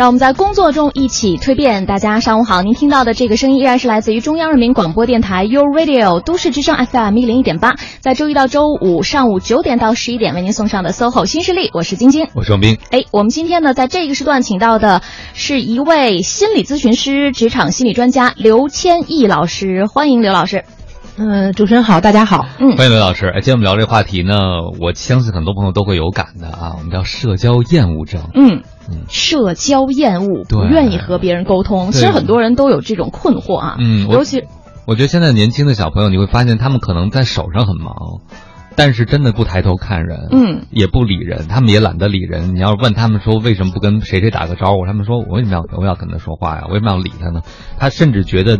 让我们在工作中一起蜕变。大家上午好，您听到的这个声音依然是来自于中央人民广播电台 u Radio 都市之声 FM 一零一点八，在周一到周五上午九点到十一点为您送上的 SOHO 新势力，我是晶晶，我是王斌。哎，我们今天呢，在这个时段请到的是一位心理咨询师、职场心理专家刘千益老师，欢迎刘老师。嗯，主持人好，大家好，嗯，欢迎刘老师。哎，今天我们聊这个话题呢，我相信很多朋友都会有感的啊，我们叫社交厌恶症。嗯嗯社交厌恶，不愿意和别人沟通。其实很多人都有这种困惑啊，嗯尤其我觉得现在年轻的小朋友，你会发现他们可能在手上很忙，但是真的不抬头看人，嗯，也不理人，他们也懒得理人。你要是问他们说为什么不跟谁谁打个招呼，他们说我为什么要我要跟他说话呀？为什么要理他呢？他甚至觉得。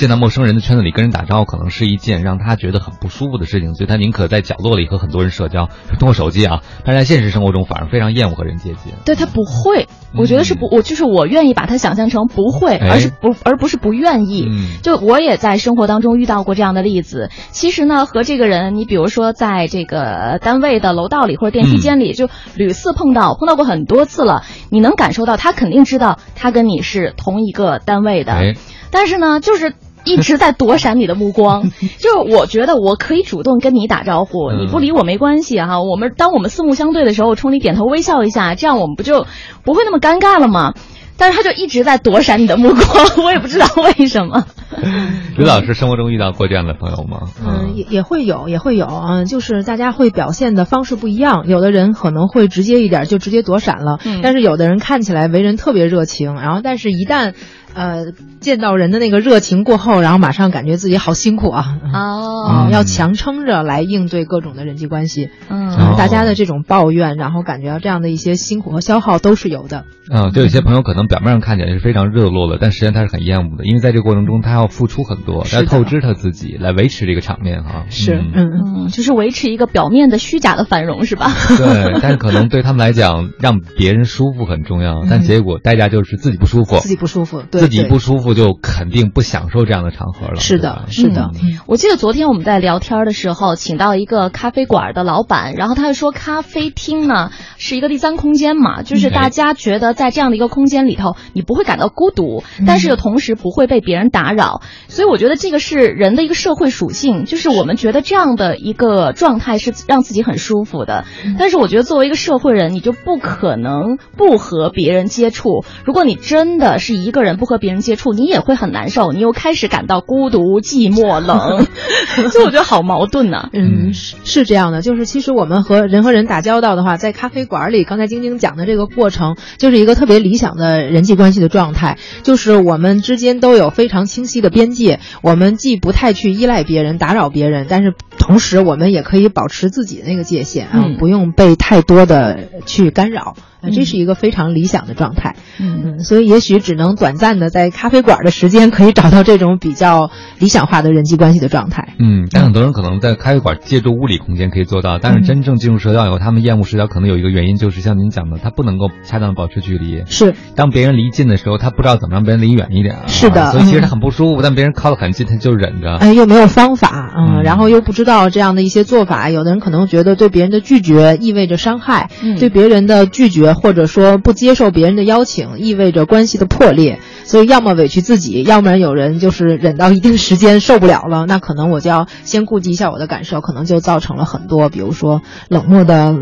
见到陌生人的圈子里跟人打招呼，可能是一件让他觉得很不舒服的事情，所以他宁可在角落里和很多人社交，通过手机啊。但是在现实生活中，反而非常厌恶和人接近。对他不会，我觉得是不，我就是我愿意把他想象成不会，哎而是不而不是不愿意。嗯就我也在生活当中遇到过这样的例子。其实呢，和这个人，你比如说在这个单位的楼道里或者电梯间里，就屡次碰到，碰到过很多次了。你能感受到他肯定知道他跟你是同一个单位的，哎，但是呢，就是。一直在躲闪你的目光，就是我觉得我可以主动跟你打招呼，嗯你不理我没关系哈、我们当我们四目相对的时候，我冲你点头微笑一下，这样我们不就不会那么尴尬了吗？但是他就一直在躲闪你的目光，我也不知道为什么。刘老师生活中遇到过这样的朋友吗？嗯，也也会有，也会有，嗯，就是大家会表现的方式不一样，有的人可能会直接一点，就直接躲闪了，嗯但是有的人看起来为人特别热情，然后但是一旦，呃，见到人的那个热情过后，然后马上感觉自己好辛苦啊，哦。嗯，要强撑着来应对各种的人际关系，嗯。哦。大家的这种抱怨，然后感觉到这样的一些辛苦和消耗都是有的，嗯，就有些朋友可能表面上看起来是非常热络的，但实际上他是很厌恶的，因为在这个过程中他要付出很多，他要透支他自己来维持这个场面哈。是，嗯。嗯嗯，就是维持一个表面的虚假的繁荣是吧？对，但是可能对他们来讲，让别人舒服很重要，但结果代价就是自己不舒服，自己不舒服，对自己不舒服就肯定不享受这样的场合了。是的，是的，我记得昨天我们在聊天的时候，请到一个咖啡馆的老板，然后他就说，咖啡厅呢是一个第三空间嘛，就是大家觉得在这样的一个空间里头，你不会感到孤独，但是又同时不会被别人打扰，所以我觉得这个是人的一个社会属性，就是我们觉得这样的一个状态是让自己很舒服的。但是我觉得作为一个社会人，你就不可能不和别人接触。如果你真的是一个人不和别人接触，你也会很难受，你又开始感到孤独、寂寞、冷，所以我觉得好矛盾呢、嗯，是是这样的，就是其实我们和人和人打交道的话，在咖啡馆里，刚才晶晶讲的这个过程，就是一个特别理想的人际关系的状态，就是我们之间都有非常清晰的边界，我们既不太去依赖别人、打扰别人，但是同时我们也可以保持自己的那个界限啊，嗯不用被太多的去干扰，呃这嗯是一个非常理想的状态。嗯嗯，所以也许只能短暂的在咖啡馆的时间，可以找到这种比较理想化的人际关系的状态。嗯，但很多人可能在咖啡馆借助物理空间可以做到，但是真正进入社交以后，他们厌恶社交可能有一个原因，就是像您讲的，他不能够恰当的保持距离。是，当别人离近的时候，他不知道怎么让别人离远一点啊。是的所以其实他很不舒服，但别人靠得很近，他就忍着。哎，又没有方法，嗯，嗯然后又不知道这样的一些做法，有的人可能觉得对别人的拒绝意味着伤害，嗯对别人的拒绝或者说不接受别人的邀请，意味着关系的破裂，所以要么委屈自己，要不然有人就是忍到一定时间受不了了，那可能我就要先顾及一下我的感受，可能就造成了很多，比如说冷漠的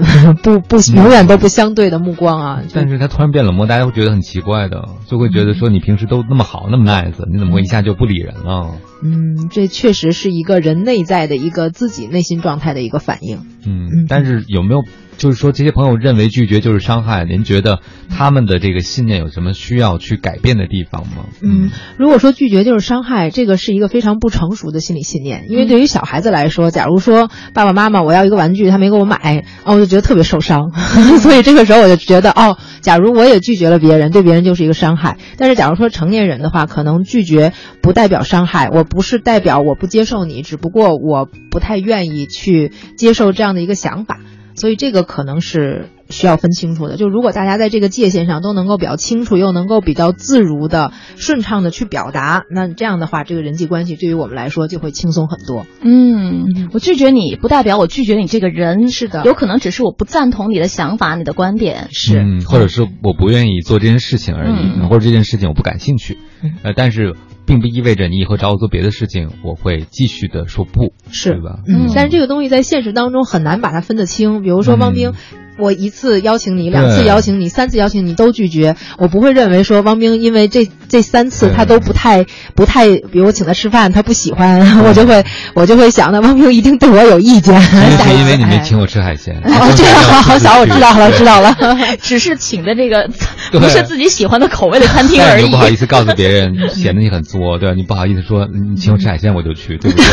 不不永远都不相对的目光啊，但是他突然变冷漠，大家会觉得很奇怪的，就会觉得说你平时都那么好，那么 nice，你怎么会一下就不理人了？嗯，这确实是一个人内在的一个自己内心状态的一个反应。嗯，但是有没有就是说这些朋友认为拒绝就是伤害？您觉得他们的这个信念有什么需要去改变的地方吗？嗯，如果说拒绝就是伤害，这个是一个非常不成熟的心理信念。因为对于小孩子来说，假如说爸爸妈妈我要一个玩具，他没给我买，哦，我就觉得特别受伤。所以这个时候我就觉得，哦，假如我也拒绝了别人，对别人就是一个伤害。但是假如说成年人的话，可能拒绝不代表伤害，我不是代表我不接受你，只不过我不太愿意去接受这样的一个想法。所以这个可能是需要分清楚的。就如果大家在这个界限上都能够比较清楚，又能够比较自如的、顺畅的去表达，那这样的话，这个人际关系对于我们来说就会轻松很多。嗯，我拒绝你不代表我拒绝你这个人，是的有可能只是我不赞同你的想法、你的观点。是，嗯，或者是我不愿意做这件事情而已，嗯或者这件事情我不感兴趣，嗯呃，但是并不意味着你以后找我做别的事情，我会继续的说不，是对吧？嗯，但是这个东西在现实当中很难把它分得清。比如说汪冰，我一次邀请你，两次邀请你，三次邀请你都拒绝，我不会认为说汪冰因为这这三次他都不太不太，比如我请他吃饭他不喜欢，我就会我就会想，那汪冰一定对我有意见。是因为你没哎请我吃海鲜，哦，这样 好好小，我知道了，知道了。只是请的这个不是自己喜欢的口味的餐厅而已你不。好意思告诉别人，显得你很作，对吧？你不好意思说你请我吃海鲜我就去，对不对？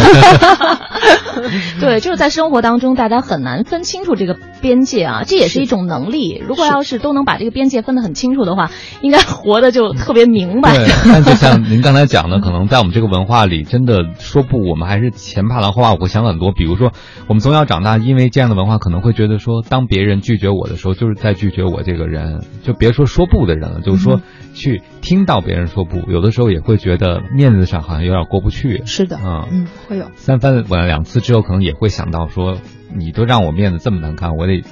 对，就是在生活当中，大家很难分清楚这个边界啊，这也是一种能力。如果要是都能把这个边界分得很清楚的话，应该活得就特别明白。对，但就像您刚才讲的，可能在我们这个文化里，真的说不，我们还是前怕狼后怕虎，会想很多。比如说，我们从小长大，因为这样的文化，可能会觉得说，当别人拒绝我的时候，就是在拒绝我这个人。就别说说不的人了，就是说去听到别人说不，有的时候也会觉得面子上好像有点过不去。是的，嗯嗯，会有。三番两两次之后，可能也会想到说，你都让我面子这么难看，我得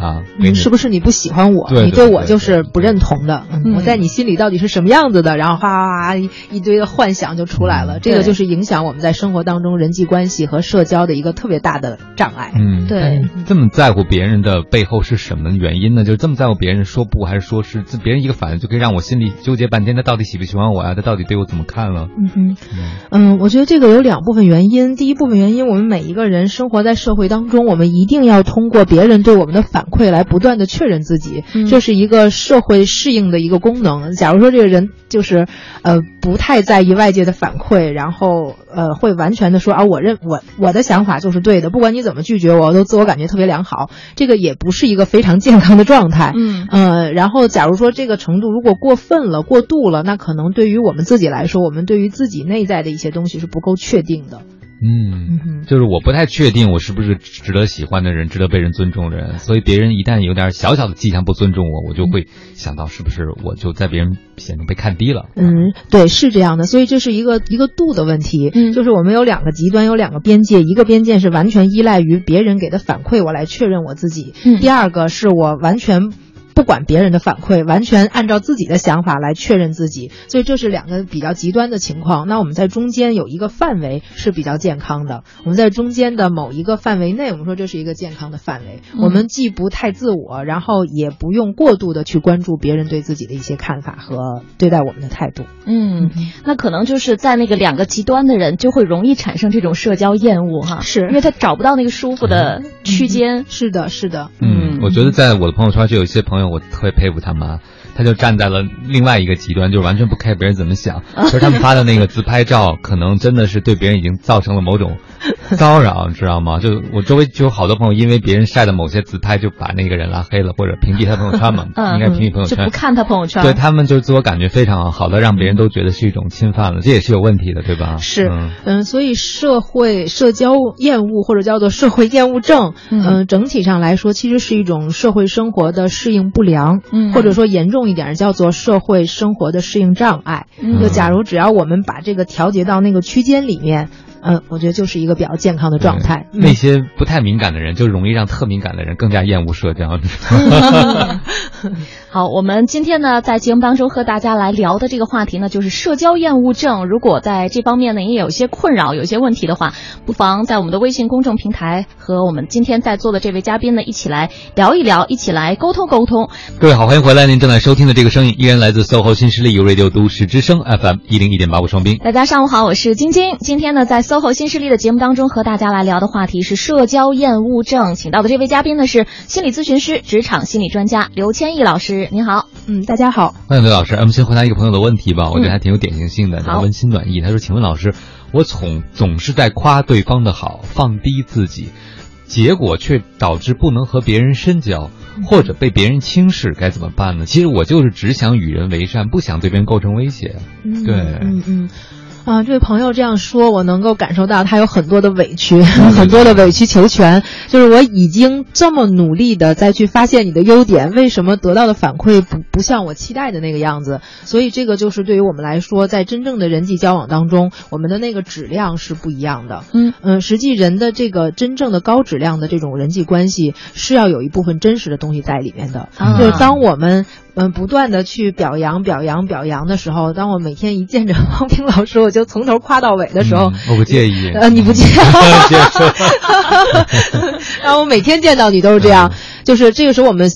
啊，给嗯，你是不是你不喜欢我？对你我对我就是不认同的。我在你心里到底是什么样子的？然后哗哗哗一一堆的幻想就出来了。嗯这个就是影响我们在生活当中人际关系和社交的一个特别大的障碍。嗯，对，这么在乎别人的背后是什么原因呢？就是这么在乎别人说不还是说是，这别人一个反应就可以让我心里纠结半天，他到底喜不喜欢我呀？他到底对我怎么看了？嗯哼，嗯嗯，我觉得这个有两部分原因。第一部分原因，我们每一个人生活在社会当中，我们一定要通过别人对我们的反馈来不断的确认自己，嗯这是一个社会适应的一个功能。假如说这个人就是呃不太在意外界的反馈，然后呃会完全的说啊，我认我我的想法就是对的，不管你怎么拒绝我，我都自我感觉特别良好，这个也不是一个非常健康的状态。嗯呃，然后假如说这个程度如果过分了、过度了，那可能对于我们自己来说，我们对于自己内在的一些东西是不够确定的。嗯，就是我不太确定我是不是值得喜欢的人，值得被人尊重的人，所以别人一旦有点小小的迹象不尊重我，我就会想到是不是我就在别人眼中被看低了。嗯，对，是这样的，所以这是一个一个度的问题。嗯就是我们有两个极端，有两个边界，一个边界是完全依赖于别人给的反馈，我来确认我自己；嗯第二个是我完全。不管别人的反馈，完全按照自己的想法来确认自己，所以这是两个比较极端的情况。那我们在中间有一个范围是比较健康的，我们在中间的某一个范围内，我们说这是一个健康的范围。嗯我们既不太自我，然后也不用过度的去关注别人对自己的一些看法和对待我们的态度。嗯，那可能就是在那个两个极端的人，就会容易产生这种社交厌恶哈，是因为他找不到那个舒服的区间。是的，是的，嗯，我觉得在我的朋友圈就有一些朋友，我特别佩服他妈，他就站在了另外一个极端，就是完全不 care 别人怎么想，就是他们发的那个自拍照，可能真的是对别人已经造成了某种骚扰，你知道吗？就我周围就有好多朋友，因为别人晒的某些自拍，就把那个人拉黑了，或者屏蔽他朋友圈嘛，嗯应该屏蔽朋友圈。就不看他朋友圈。对他们就是自我感觉非常好的，让别人都觉得是一种侵犯了，这也是有问题的，对吧？是嗯，嗯，所以社会社交厌恶或者叫做社会厌恶症，嗯嗯、整体上来说其实是一种社会生活的适应不良，嗯或者说严重一点叫做社会生活的适应障碍。嗯就假如只要我们把这个调节到那个区间里面，嗯、我觉得就是一个比较健康的状态。嗯那些不太敏感的人，就容易让特敏感的人更加厌恶社交。好，我们今天呢，在节目当中和大家来聊的这个话题呢，就是社交厌恶症。如果在这方面呢，你也有一些困扰、有一些问题的话，不妨在我们的微信公众平台和我们今天在座的这位嘉宾呢，一起来聊一聊，一起来沟通沟通。各位好，欢迎回来！您正在收听的这个声音依然来自 SOHO 新势力 Radio 都市之声 FM 一零一点八，我双冰。大家上午好，我是晶晶。今天呢，在 SOHO 新势力的节目当中，和大家来聊的话题是社交厌恶症。请到的这位嘉宾呢是心理咨询师、职场心理专家刘千亿老师。您好，嗯，大家好，欢迎刘老师，哎我们先回答一个朋友的问题吧，我觉得还挺有典型性的，嗯好温馨暖意。他说：“请问老师，我总总是在夸对方的好，放低自己，结果却导致不能和别人深交，或者被别人轻视，该怎么办呢？其实我就是只想与人为善，不想对别人构成威胁。嗯对嗯嗯。啊，这位朋友这样说，我能够感受到他有很多的委屈，很多的委曲求全。就是我已经这么努力的再去发现你的优点，为什么得到的反馈不不像我期待的那个样子？所以这个就是对于我们来说，在真正的人际交往当中，我们的那个质量是不一样的。嗯嗯，实际人的这个真正的高质量的这种人际关系，是要有一部分真实的东西在里面的。嗯就是当我们嗯不断的去表扬、表扬、表扬的时候，当我每天一见着汪冰老师，我就从头夸到尾的时候，嗯我不介意。呃，你不介意。然后我每天见到你都是这样，就是这个时候我们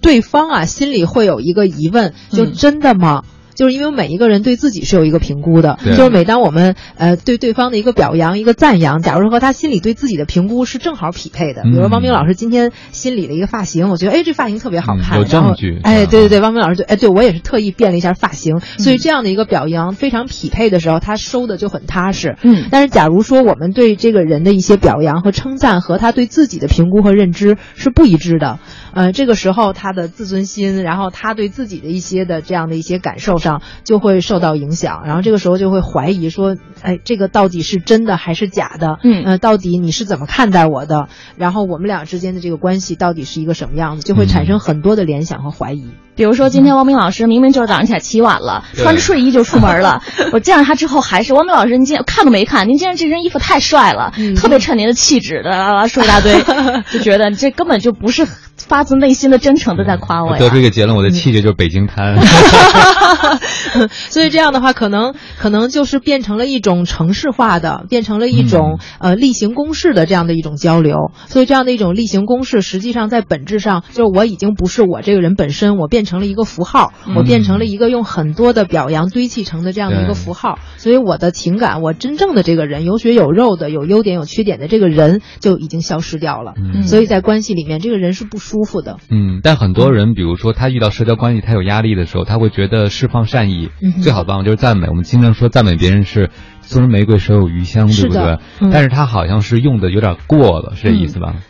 对方啊心里会有一个疑问，就嗯真的吗？就是因为每一个人对自己是有一个评估的，就是每当我们呃对对方的一个表扬、一个赞扬，假如说和他心里对自己的评估是正好匹配的，比如说嗯。汪冰老师今天心里的一个发型，我觉得哎这发型特别好看，嗯有证据哎嗯对对对，汪冰老师就哎对我也是特意变了一下发型，所以这样的一个表扬非常匹配的时候，他收的就很踏实。嗯。但是，假如说我们对这个人的一些表扬和称赞和他对自己的评估和认知是不一致的，呃，这个时候他的自尊心，然后他对自己的一些的这样的一些感受上就会受到影响，然后这个时候就会怀疑说，哎，这个到底是真的还是假的？嗯呃，到底你是怎么看待我的？然后我们俩之间的这个关系到底是一个什么样子？就会产生很多的联想和怀疑。比如说今天汪明老师明明就是早上起来起晚了，穿着睡衣就出门了。我见着他之后还是汪明老师，您今天看都没看，您今天这身衣服太帅了，嗯特别衬您的气质的，啦啦说一大堆，就觉得这根本就不是发自内心的真诚的在夸我呀。得出一个结论，我的气质就是北京滩。所以这样的话，可能可能就是变成了一种城市化的，变成了一种、呃例行公事的这样的一种交流。所以这样的一种例行公事，实际上在本质上就是我已经不是我这个人本身，我变成了一个符号，我变成了一个用很多的表扬堆砌成的这样的一个符号。所以我的情感，我真正的这个人，有血有肉的，有优点有缺点的这个人，就已经消失掉了。嗯所以在关系里面，这个人是不舒服的。嗯，但很多人，比如说他遇到社交关系，他有压力的时候，他会觉得释放善意，嗯最好的办法就是赞美。我们经常说赞美别人是送人玫瑰手有余香，对不对？嗯但是他好像是用的有点过了，是这意思吧？嗯，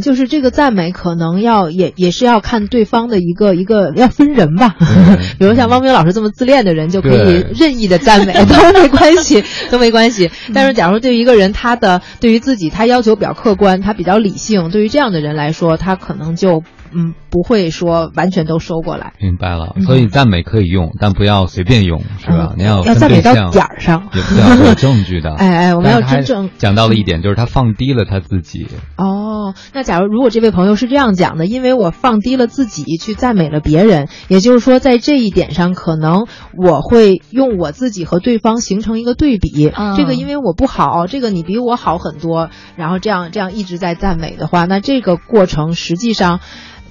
就是这个赞美可能要也也是要看对方的一个一个要分人吧，比如像汪冰老师这么自恋的人就可以任意的赞美都没关系，都没关系。但是假如对于一个人他的对于自己他要求比较客观，他比较理性，对于这样的人来说，他可能就嗯不会说完全都收过来。明白了。嗯所以赞美可以用，但不要随便用，是吧？嗯你要要赞美到点儿上。也不要有证据的。哎哎我们要真正讲到了一点，就是他放低了他自己。哦，那假如如果这位朋友是这样讲的，因为我放低了自己去赞美了别人，也就是说在这一点上，可能我会用我自己和对方形成一个对比。啊这个因为我不好，这个你比我好很多，然后这样这样一直在赞美的话，那这个过程实际上。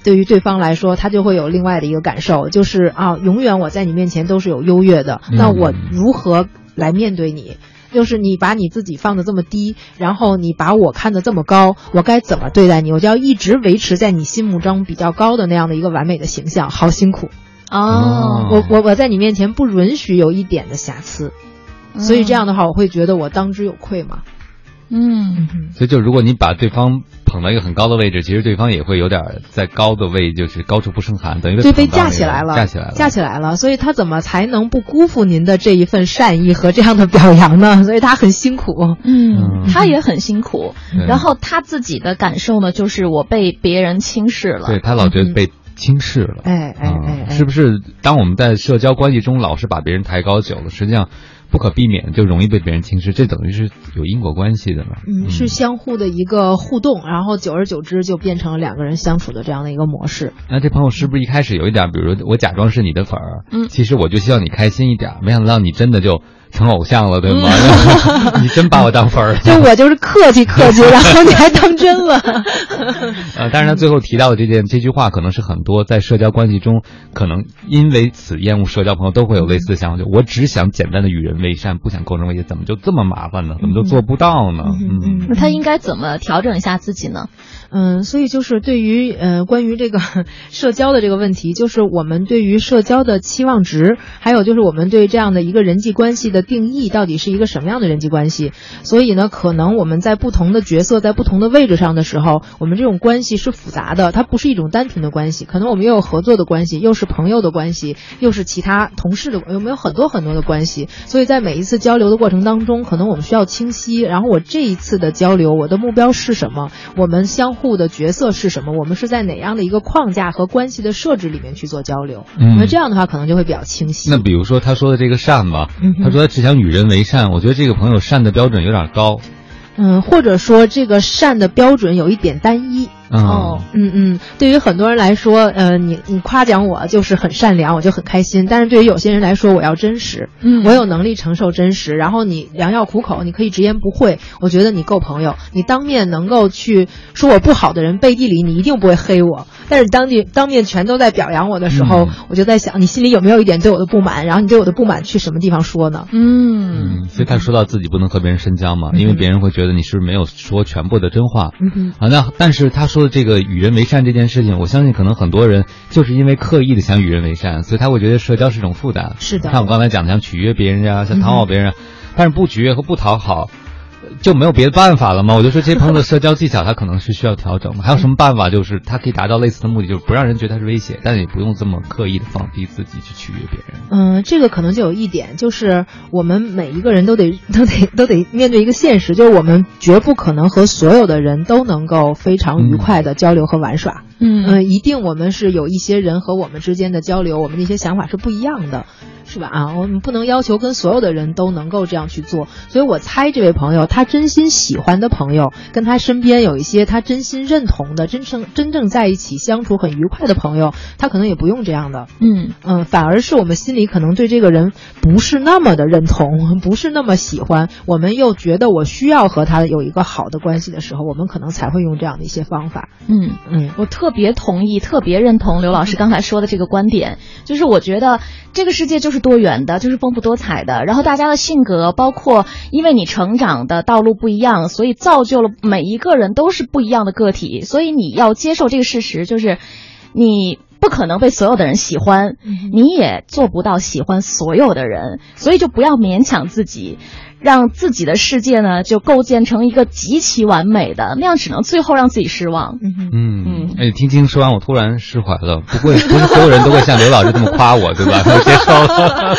对于对方来说，他就会有另外的一个感受，就是啊，永远我在你面前都是有优越的，那我如何来面对你？就是你把你自己放的这么低，然后你把我看得这么高，我该怎么对待你？我就要一直维持在你心目中比较高的那样的一个完美的形象，好辛苦。哦，我我我在你面前不允许有一点的瑕疵，所以这样的话，我会觉得我当之有愧嘛。嗯，所以就如果你把对方捧到一个很高的位置，其实对方也会有点在高的位，就是高处不胜寒，等于就被架起来了，架起来了，架起来了。所以他怎么才能不辜负您的这一份善意和这样的表扬呢？所以他很辛苦。嗯，他也很辛苦，然后他自己的感受呢，就是我被别人轻视了。对他老觉得被轻视了。哎哎哎，是不是？当我们在社交关系中老是把别人抬高久了，实际上不可避免就容易被别人轻视，这等于是有因果关系的嘛？嗯，是相互的一个互动，然后久而久之就变成了两个人相处的这样的一个模式。那这朋友是不是一开始有一点，比如我假装是你的粉儿，嗯其实我就希望你开心一点，没想到你真的就成偶像了，对吗？你真把我当粉儿了。就我就是客气客气，然后你还当真了。呃，但是他最后提到的这件这句话，可能是很多在社交关系中，可能因为此厌恶社交朋友都会有类似的想法，就我只想简单的与人为善，不想构成威胁，怎么就这么麻烦呢？怎么就做不到呢？嗯嗯嗯那他应该怎么调整一下自己呢？嗯，所以就是对于呃关于这个 社交的这个问题，就是我们对于社交的期望值，还有就是我们对这样的一个人际关系的定义，到底是一个什么样的人际关系？所以呢，可能我们在不同的角色、在不同的位置上的时候，我们这种关系是复杂的，它不是一种单纯的关系，可能我们又有合作的关系，又是朋友的关系，又是其他同事的，有没有很多很多的关系？所以以在每一次交流的过程当中，可能我们需要清晰。然后我这一次的交流，我的目标是什么？我们相互的角色是什么？我们是在哪样的一个框架和关系的设置里面去做交流？嗯那这样的话，可能就会比较清晰。那比如说他说的这个善吧他说他只想与人为善，我觉得这个朋友善的标准有点高。嗯，或者说这个善的标准有一点单一。嗯哦嗯嗯，对于很多人来说，呃，你你夸奖我就是很善良，我就很开心。但是对于有些人来说，我要真实，嗯我有能力承受真实。然后你良药苦口，你可以直言不讳，我觉得你够朋友。你当面能够去说我不好的人，背地里你一定不会黑我。但是当你当面全都在表扬我的时候，嗯我就在想，你心里有没有一点对我的不满？然后你对我的不满去什么地方说呢？嗯嗯，所以他说到自己不能和别人深交嘛，嗯因为别人会觉得你是不是没有说全部的真话。嗯哼。啊，那但是他说的这个与人为善这件事情，我相信可能很多人就是因为刻意的想与人为善，所以他会觉得社交是一种负担。是的像我刚才讲的，想取悦别人呀、想讨好别人啊，但是不取悦和不讨好。就没有别的办法了吗？我就说这些朋友的社交技巧，他可能是需要调整的。还有什么办法？就是他可以达到类似的目的，就是不让人觉得他是威胁，但也不用这么刻意的放低自己去取悦别人。嗯，这个可能就有一点，就是我们每一个人都得 都得都得面对一个现实，就是我们绝不可能和所有的人都能够非常愉快的交流和玩耍。嗯，一定我们是有一些人和我们之间的交流，我们的一些想法是不一样的，是吧？啊，我们不能要求跟所有的人都能够这样去做。所以我猜这位朋友，他真心喜欢的朋友，跟他身边有一些他真心认同的、真正真正在一起相处很愉快的朋友，他可能也不用这样的。嗯嗯，反而是我们心里可能对这个人不是那么的认同，不是那么喜欢，我们又觉得我需要和他有一个好的关系的时候，我们可能才会用这样的一些方法。嗯。嗯我特别同意，特别认同刘老师刚才说的这个观点，就是我觉得这个世界就是多元的，就是丰富多彩的。然后大家的性格，包括因为你成长的道路不一样，所以造就了每一个人都是不一样的个体。所以你要接受这个事实，就是你不可能被所有的人喜欢，你也做不到喜欢所有的人，所以就不要勉强自己。让自己的世界呢，就构建成一个极其完美的，那样只能最后让自己失望。嗯嗯嗯哎，听青说完，我突然释怀了。不会，不是 所有人都会像刘老师这么夸我，对吧？我接受了。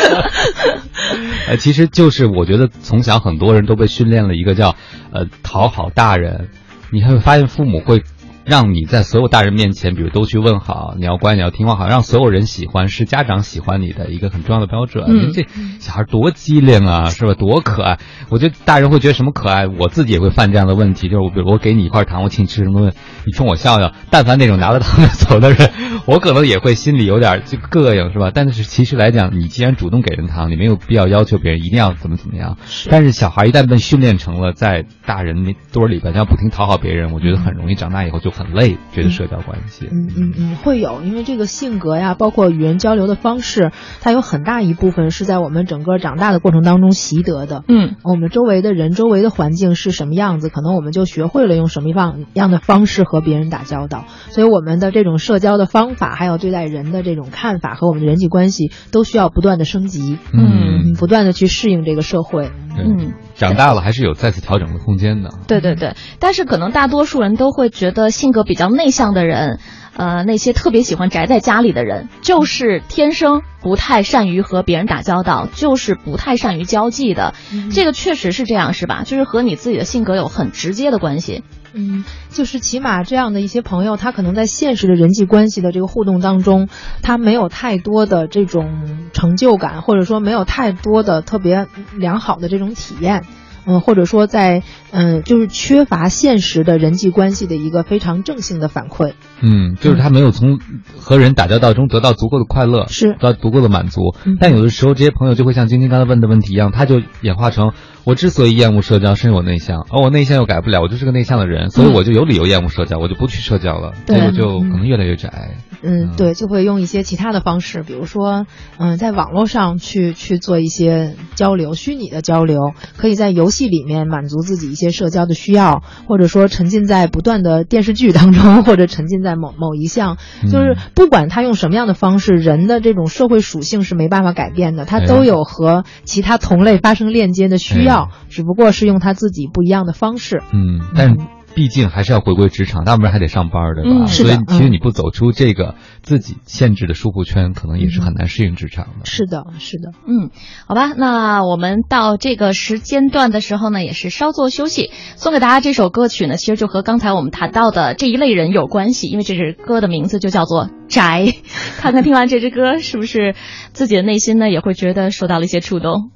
呃，其实就是我觉得从小很多人都被训练了一个叫呃讨好大人，你会发现父母会。让你在所有大人面前，比如都去问好，你要乖，你要听话，好让所有人喜欢，是家长喜欢你的一个很重要的标准。嗯这小孩多机灵啊，是吧？多可爱！我觉得大人会觉得什么可爱，我自己也会犯这样的问题，就是我比如我给你一块糖，我请你吃什么东西，你冲我笑笑，但凡那种拿了糖就走的人，我可能也会心里有点就膈应，是吧？但是其实来讲，你既然主动给人糖，你没有必要要求别人一定要怎么怎么样。是但是小孩一旦被训练成了在大人那堆儿里边要不停讨好别人，我觉得很容易长大以后就很累，觉得社交关系。嗯嗯嗯，会有，因为这个性格呀，包括与人交流的方式，它有很大一部分是在我们整个长大的过程当中习得的。嗯我们周围的人、周围的环境是什么样子，可能我们就学会了用什么样样的方式和别人打交道。所以我们的这种社交的方法，还有对待人的这种看法和我们的人际关系，都需要不断的升级，嗯不断的去适应这个社会。嗯，长大了还是有再次调整的空间的。对对对，但是可能大多数人都会觉得性格比较内向的人，呃，那些特别喜欢宅在家里的人，就是天生不太善于和别人打交道，就是不太善于交际的。这个确实是这样，是吧？就是和你自己的性格有很直接的关系。嗯，就是起码这样的一些朋友，他可能在现实的人际关系的这个互动当中，他没有太多的这种成就感，或者说没有太多的特别良好的这种体验。嗯，或者说在嗯，就是缺乏现实的人际关系的一个非常正性的反馈。嗯，就是他没有从和人打交道中得到足够的快乐，是得到足够的满足嗯。但有的时候，这些朋友就会像晶晶刚才问的问题一样，他就演化成我之所以厌恶社交，是因为我内向，而我内向又改不了，我就是个内向的人，所以我就有理由厌恶社交，我就不去社交了，对结果就可能越来越宅。嗯，对，就会用一些其他的方式，比如说，嗯，在网络上去去做一些交流，虚拟的交流，可以在游戏里面满足自己一些社交的需要，或者说沉浸在不断的电视剧当中，或者沉浸在某某一项，就是不管他用什么样的方式，人的这种社会属性是没办法改变的，他都有和其他同类发生链接的需要，只不过是用他自己不一样的方式。嗯，但毕竟还是要回归职场，大部分人还得上班的，对吧？嗯是所以其实你不走出这个自己限制的舒服圈，可能也是很难适应职场的。是的，是的。嗯，好吧，那我们到这个时间段的时候呢，也是稍作休息。送给大家这首歌曲呢，其实就和刚才我们谈到的这一类人有关系，因为这支歌的名字就叫做“宅”。看看听完这支歌，是不是自己的内心呢也会觉得受到了一些触动？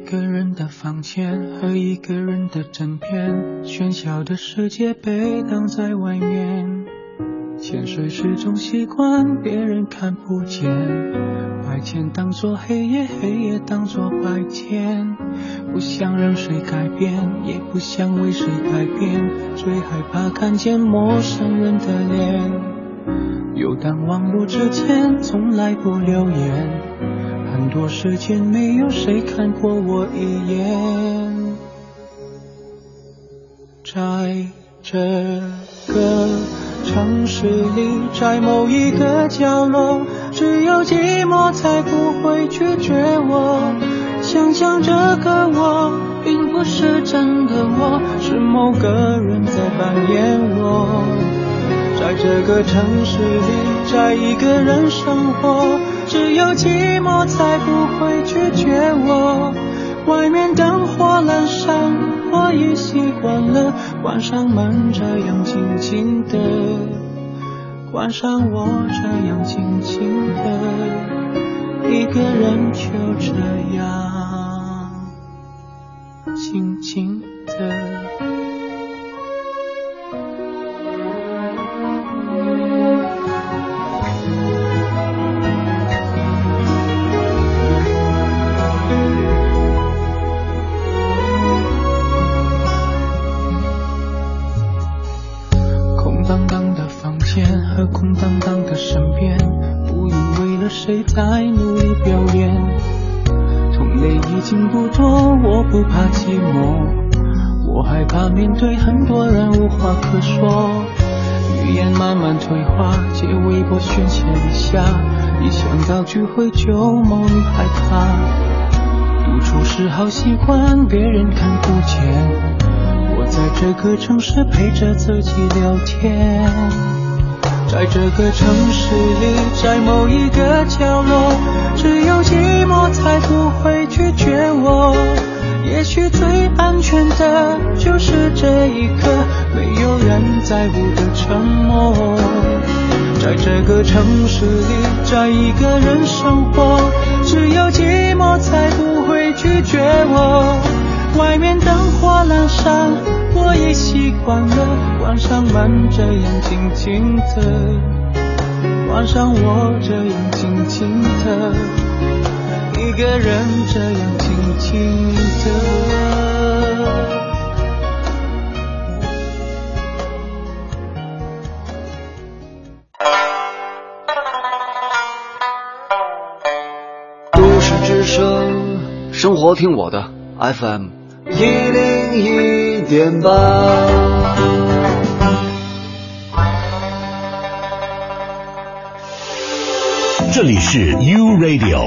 一个人的房间和一个人的枕边，喧嚣的世界被挡在外面。潜水是种习惯，别人看不见。白天当作黑夜，黑夜当作白天。不想让谁改变，也不想为谁改变，最害怕看见陌生人的脸。游荡网络之间，从来不留言。很多时间没有谁看过我一眼，在这个城市里，在某一个角落，只有寂寞才不会拒绝我。想象这个我，并不是真的我，是某个人在扮演我。在这个城市里，在一个人生活，只有寂寞才不会拒绝我。外面灯火阑珊，我已习惯了，关上门这样静静的，关上我这样静静的，一个人就这样静静的。不怕寂寞，我害怕面对很多人无话可说。语言慢慢退化，借微博宣泄一下，一想到聚会就某女害怕。独处是好习惯，别人看不见。我在这个城市陪着自己聊天，在这个城市里，在某一个角落，只有寂寞才不会拒绝我。也许最安全的就是这一刻，没有人在乎的沉默。在这个城市里，在一个人生活，只有寂寞才不会拒绝我。外面灯火阑珊，我已习惯了，关上门这样静静的，关上我这样静静的，一个人这样静静的。都市之声，生活听我的 FM 一零一点八。这里是 U Radio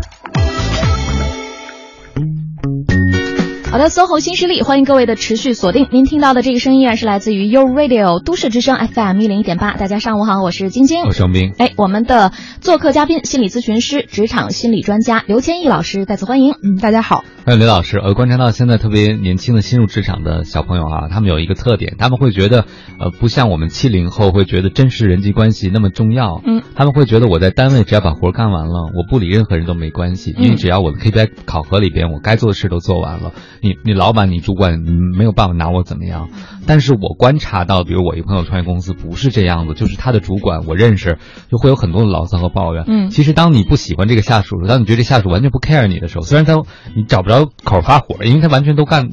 好的，SOHO 新势力，欢迎各位的持续锁定。您听到的这个声音依然是来自于 U Radio 都市之声 FM 一零一点八。大家上午好，我是晶晶，我是王斌。哎，我们的做客嘉宾，心理咨询师、职场心理专家刘千亿老师，再次欢迎。嗯，大家好。还有刘老师，呃观察到现在特别年轻的新入职场的小朋友啊，他们有一个特点，他们会觉得，呃，不像我们七零后会觉得真实人际关系那么重要。嗯，他们会觉得我在单位只要把活干完了，我不理任何人都没关系，因为只要我的 KPI 考核里边我该做的事都做完了，你你老板你主管你没有办法拿我怎么样。但是我观察到，比如我一朋友创业公司不是这样子，就是他的主管我认识，就会有很多的牢骚和抱怨。嗯其实当你不喜欢这个下属，当你觉得这下属完全不 care 你的时候，虽然他你找不着口发火，因为他完全都干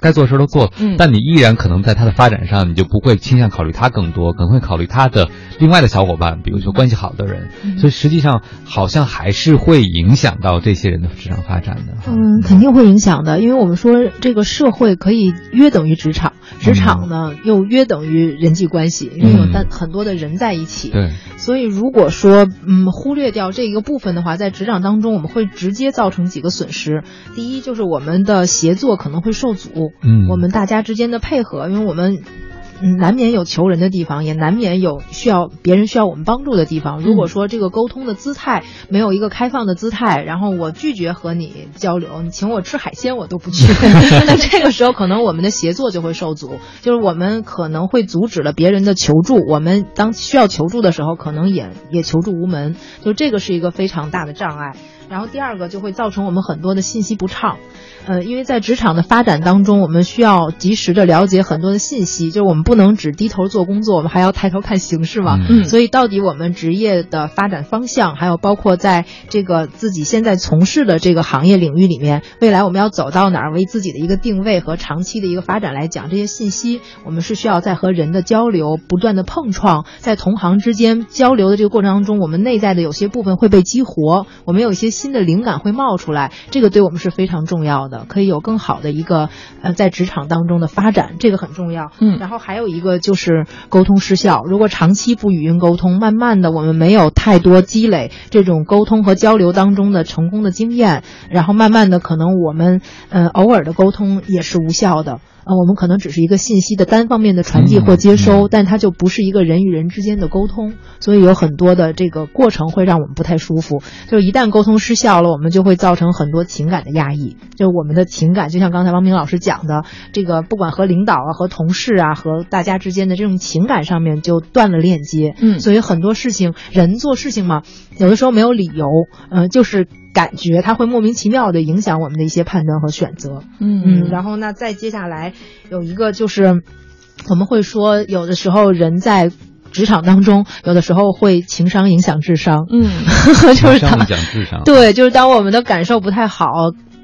该做的事都做了，嗯但你依然可能在他的发展上，你就不会倾向考虑他更多，可能会考虑他的另外的小伙伴，比如说关系好的人，所以实际上好像还是会影响到这些人的职场发展的。嗯，肯定会影响的，因为我们说说这个社会可以约等于职场，职场呢又约等于人际关系，因为有但很多的人在一起。对，所以如果说嗯忽略掉这一个部分的话，在职场当中我们会直接造成几个损失。第一就是我们的协作可能会受阻，嗯我们大家之间的配合，因为我们。嗯，难免有求人的地方，也难免有需要别人需要我们帮助的地方。如果说这个沟通的姿态没有一个开放的姿态，然后我拒绝和你交流，你请我吃海鲜我都不去，那这个时候可能我们的协作就会受阻，就是我们可能会阻止了别人的求助，我们当需要求助的时候，可能也也求助无门，就这个是一个非常大的障碍。然后第二个就会造成我们很多的信息不畅，呃，因为在职场的发展当中，我们需要及时的了解很多的信息，就是我们不能只低头做工作，我们还要抬头看形势嘛。嗯所以到底我们职业的发展方向，还有包括在这个自己现在从事的这个行业领域里面，未来我们要走到哪儿，为自己的一个定位和长期的一个发展来讲，这些信息我们是需要在和人的交流、不断的碰撞，在同行之间交流的这个过程当中，我们内在的有些部分会被激活，我们有一些新的灵感会冒出来，这个对我们是非常重要的，可以有更好的一个呃在职场当中的发展，这个很重要。嗯然后还有一个就是沟通失效，如果长期不语音沟通，慢慢的我们没有太多积累这种沟通和交流当中的成功的经验，然后慢慢的可能我们呃偶尔的沟通也是无效的。呃，我们可能只是一个信息的单方面的传递或接收，嗯嗯但它就不是一个人与人之间的沟通，所以有很多的这个过程会让我们不太舒服。就是一旦沟通失效了，我们就会造成很多情感的压抑。就我们的情感，就像刚才王明老师讲的，这个不管和领导啊、和同事啊、和大家之间的这种情感上面就断了链接。嗯所以很多事情，人做事情嘛，有的时候没有理由，嗯、就是感觉它会莫名其妙的影响我们的一些判断和选择。嗯，然后那再接下来有一个就是，我们会说，有的时候人在职场当中，有的时候会情商影响智商。嗯 就是当上面讲智商，对，就是当我们的感受不太好。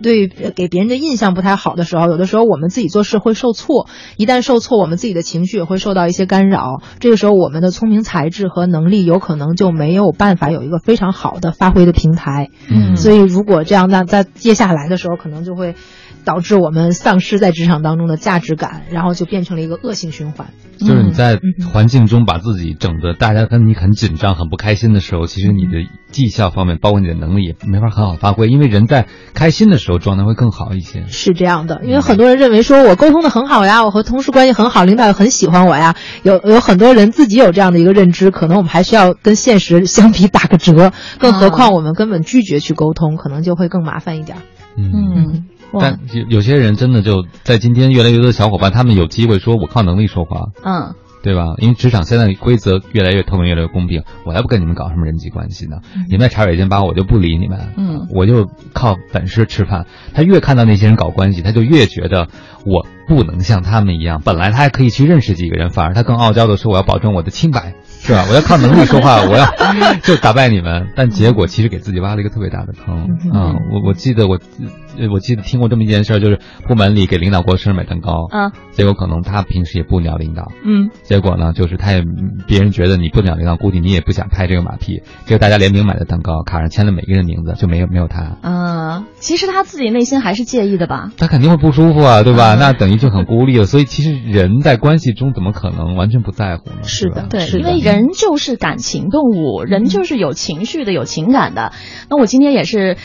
对，给别人的印象不太好的时候，有的时候我们自己做事会受挫，一旦受挫，我们自己的情绪也会受到一些干扰。这个时候，我们的聪明才智和能力有可能就没有办法有一个非常好的发挥的平台。嗯所以如果这样，那在接下来的时候，可能就会导致我们丧失在职场当中的价值感，然后就变成了一个恶性循环。就是你在嗯环境中把自己整的大家跟你很紧张、很不开心的时候，其实你的绩效方面，包括你的能力也没法很好发挥，因为人在开心的时候状态会更好一些。是这样的，因为很多人认为说我沟通的很好呀，我和同事关系很好，领导也很喜欢我呀。有有很多人自己有这样的一个认知，可能我们还需要跟现实相比打个折，更何况我们根本拒绝去沟通，可能就会更麻烦一点。嗯。但有有些人真的就在今天越来越多的小伙伴，他们有机会说我靠能力说话，嗯对吧？因为职场现在规则越来越透明，越来越公平，我才不跟你们搞什么人际关系呢。你们在茶水间吧，我就不理你们，嗯我就靠本事吃饭。他越看到那些人搞关系，他就越觉得我不能像他们一样。本来他还可以去认识几个人，反而他更傲娇的说我要保证我的清白，是吧？我要靠能力说话，我要就打败你们。但结果其实给自己挖了一个特别大的坑嗯啊！我我记得我呃我记得听过这么一件事儿，就是部门里给领导过生日买蛋糕，嗯结果可能他平时也不鸟领导，嗯结果呢，就是他也别人觉得你不鸟领导，估计你也不想拍这个马屁。结果大家联名买的蛋糕，卡上签了每个人名字，就没有没有他，嗯，其实他自己内心还是介意的吧？他肯定会不舒服啊，对吧？嗯那等于就很孤立了。所以其实人在关系中怎么可能完全不在乎呢？是的对，因为人就是感情动物，人就是有情绪的、有情感的。那我今天也是。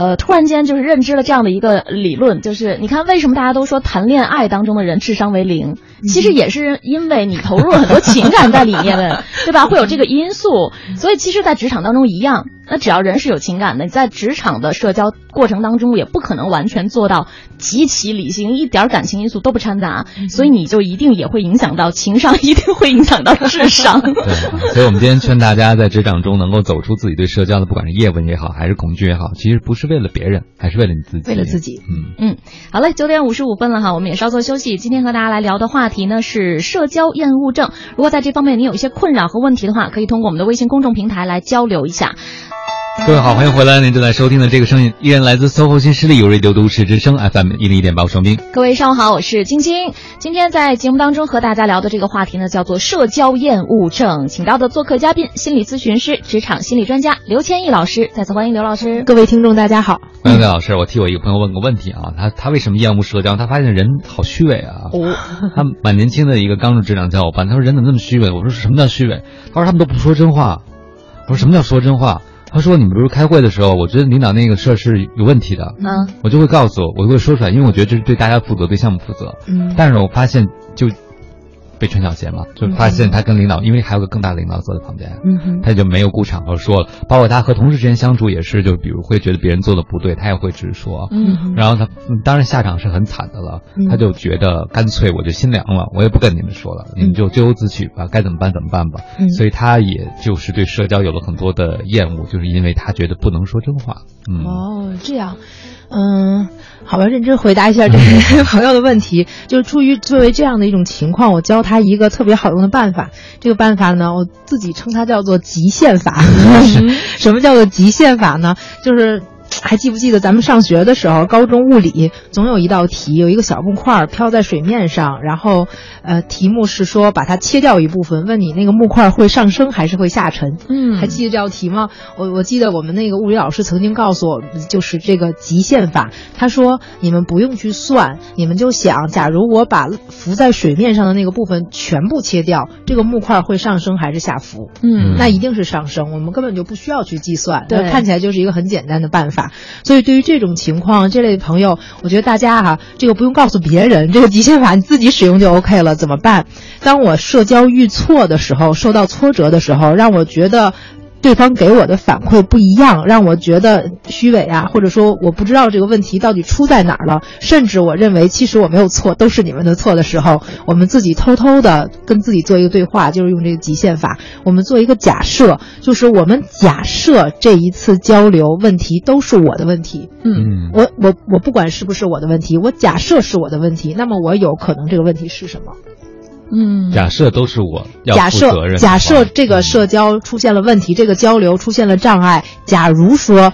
呃，突然间就是认知了这样的一个理论，就是你看为什么大家都说谈恋爱当中的人智商为零，其实也是因为你投入了很多情感在里面的，对吧？会有这个因素，所以其实，在职场当中一样，那只要人是有情感的，你在职场的社交过程当中，也不可能完全做到极其理性，一点感情因素都不掺杂，所以你就一定也会影响到情商，一定会影响到智商。对，所以我们今天劝大家在职场中能够走出自己对社交的，不管是叶问也好，还是恐惧也好，其实不是为了别人，还是为了你自己。为了自己嗯。嗯，好嘞，九点五十五分了哈，我们也稍作休息。今天和大家来聊的话题呢是社交厌恶症。如果在这方面你有一些困扰和问题的话，可以通过我们的微信公众平台来交流一下。各位好，欢迎回来！您正在收听的这个声音依然来自 SOHO 新势力有 Radio 都市之声 FM 一零一点八，双冰。各位上午好，我是晶晶。今天在节目当中和大家聊的这个话题呢，叫做社交厌恶症，请到的做客嘉宾，心理咨询师、职场心理专家刘千亿老师。再次欢迎刘老师。各位听众，大家好。欢迎刘老师，我替我一个朋友问个问题啊，他他为什么厌恶社交？他发现人好虚伪啊。哦，他蛮年轻的一个刚入职场小伙伴，他说人怎么那么虚伪？我说什么叫虚伪？他说他们都不说真话。我说什么叫说真话？他说你们不是开会的时候，我觉得领导那个事儿是有问题的，嗯，我就会告诉我，我就会说出来，因为我觉得这是对大家负责，对项目负责。嗯。但是我发现就被穿小鞋嘛，就发现他跟领导，因为还有个更大的领导坐在旁边，嗯，他就没有顾场合说了。包括他和同事之间相处也是，就比如会觉得别人做的不对，他也会直说。嗯然后他嗯当然下场是很惨的了，嗯他就觉得干脆我就心凉了，我也不跟你们说了，你们就咎由自取吧，该怎么办怎么办吧。嗯所以他也就是对社交有了很多的厌恶，就是因为他觉得不能说真话。嗯，哦，这样，嗯，好吧，认真回答一下这位 朋友的问题。就是出于作为这样的一种情况，我教他一个特别好用的办法。这个办法呢，我自己称它叫做极限法。什么叫做极限法呢？就是。还记不记得咱们上学的时候，高中物理总有一道题，有一个小木块儿飘在水面上，然后，呃，题目是说把它切掉一部分，问你那个木块会上升还是会下沉？嗯还记得这道题吗？我我记得我们那个物理老师曾经告诉我，就是这个极限法。他说你们不用去算，你们就想，假如我把浮在水面上的那个部分全部切掉，这个木块会上升还是下浮？嗯那一定是上升，我们根本就不需要去计算，对看起来就是一个很简单的办法。所以对于这种情况，这类朋友，我觉得大家哈、这个不用告诉别人，这个极限法你自己使用就 OK 了。怎么办？当我社交遇挫的时候，受到挫折的时候，让我觉得。对方给我的反馈不一样，让我觉得虚伪啊，或者说我不知道这个问题到底出在哪儿了，甚至我认为其实我没有错，都是你们的错的时候，我们自己偷偷的跟自己做一个对话，就是用这个极限法，我们做一个假设，就是我们假设这一次交流问题都是我的问题，嗯嗯，我我我不管是不是我的问题，我假设是我的问题，那么我有可能这个问题是什么？嗯假设都是我要假设任。假设这个嗯社交出现了问题，这个交流出现了障碍。假如说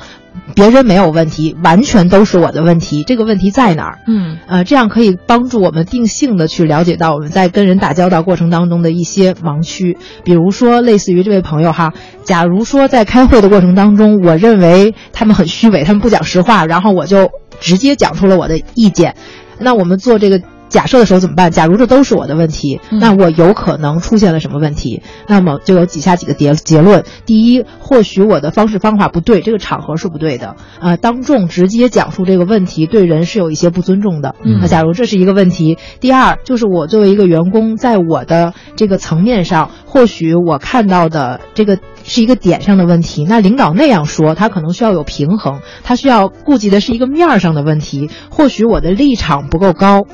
别人没有问题，完全都是我的问题，这个问题在哪儿？嗯呃，这样可以帮助我们定性的去了解到我们在跟人打交道过程当中的一些盲区，比如说类似于这位朋友哈，假如说在开会的过程当中，我认为他们很虚伪，他们不讲实话，然后我就直接讲出了我的意见，那我们做这个。假设的时候怎么办？假如这都是我的问题，嗯那我有可能出现了什么问题？那么就有以下几个结结论：第一，或许我的方式方法不对，这个场合是不对的。呃，当众直接讲述这个问题，对人是有一些不尊重的。嗯那假如这是一个问题，第二就是我作为一个员工，在我的这个层面上，或许我看到的这个是一个点上的问题。那领导那样说，他可能需要有平衡，他需要顾及的是一个面儿上的问题。或许我的立场不够高。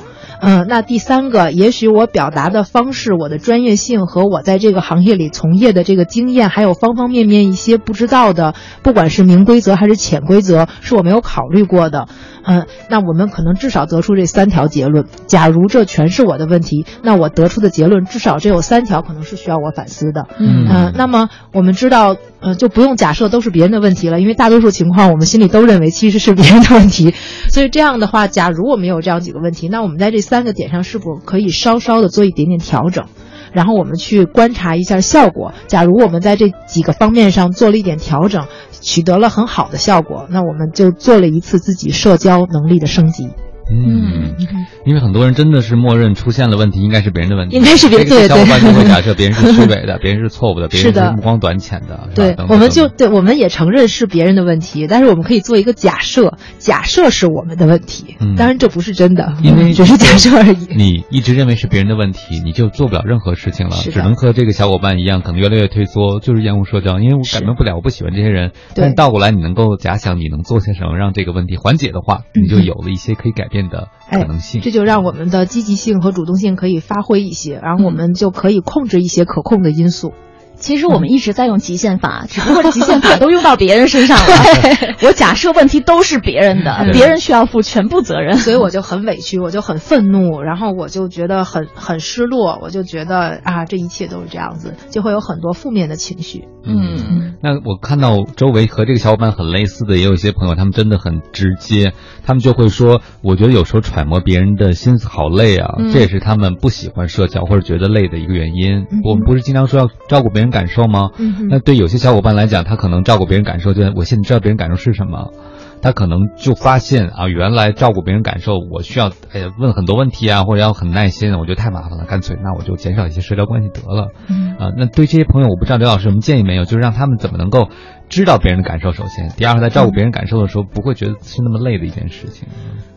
嗯，那第三个，也许我表达的方式、我的专业性和我在这个行业里从业的这个经验，还有方方面面一些不知道的，不管是明规则还是潜规则，是我没有考虑过的。嗯，那我们可能至少得出这三条结论。假如这全是我的问题，那我得出的结论至少这有三条可能是需要我反思的。嗯嗯，那么我们知道，呃，就不用假设都是别人的问题了，因为大多数情况我们心里都认为其实是别人的问题。所以这样的话，假如我们有这样几个问题，那我们在这三个点上是否可以稍稍的做一点点调整？然后我们去观察一下效果。假如我们在这几个方面上做了一点调整，取得了很好的效果，那我们就做了一次自己社交能力的升级。嗯，因为很多人真的是默认出现了问题，应该是别人的问题，应该是别人这个对对。小伙伴就会假设别人是虚伪的，别人是错误的，别人是目光短浅的，对我们就对，我们也承认是别人的问题，但是我们可以做一个假设，假设是我们的问题。嗯。当然这不是真的，因为只是假设而已。你一直认为是别人的问题，你就做不了任何事情了，只能和这个小伙伴一样，可能越来越退缩，就是厌恶社交，因为我改变不了，我不喜欢这些人。但倒过来，你能够假想你能做些什么让这个问题缓解的话，你就有了一些可以改变的可能性。哎这就让我们的积极性和主动性可以发挥一些，然后我们就可以控制一些可控的因素。其实我们一直在用极限法，只不过极限法都用到别人身上了。我假设问题都是别人的，别人需要负全部责任。所以我就很委屈，我就很愤怒，然后我就觉得很很失落，我就觉得啊，这一切都是这样子，就会有很多负面的情绪。嗯，那我看到周围和这个小伙伴很类似的，也有一些朋友，他们真的很直接，他们就会说，我觉得有时候揣摩别人的心思好累啊，嗯这也是他们不喜欢社交或者觉得累的一个原因。嗯我们不是经常说要照顾别人感受吗？嗯那对有些小伙伴来讲，他可能照顾别人感受，就我现在知道别人感受是什么。他可能就发现啊，原来照顾别人感受，我需要哎呀问很多问题啊，或者要很耐心，我觉得太麻烦了，干脆那我就减少一些社交关系得了。嗯啊，那对这些朋友，我不知道刘老师有什么建议没有？就是让他们怎么能够知道别人的感受，首先，第二，在照顾别人感受的时候，不会觉得是那么累的一件事情。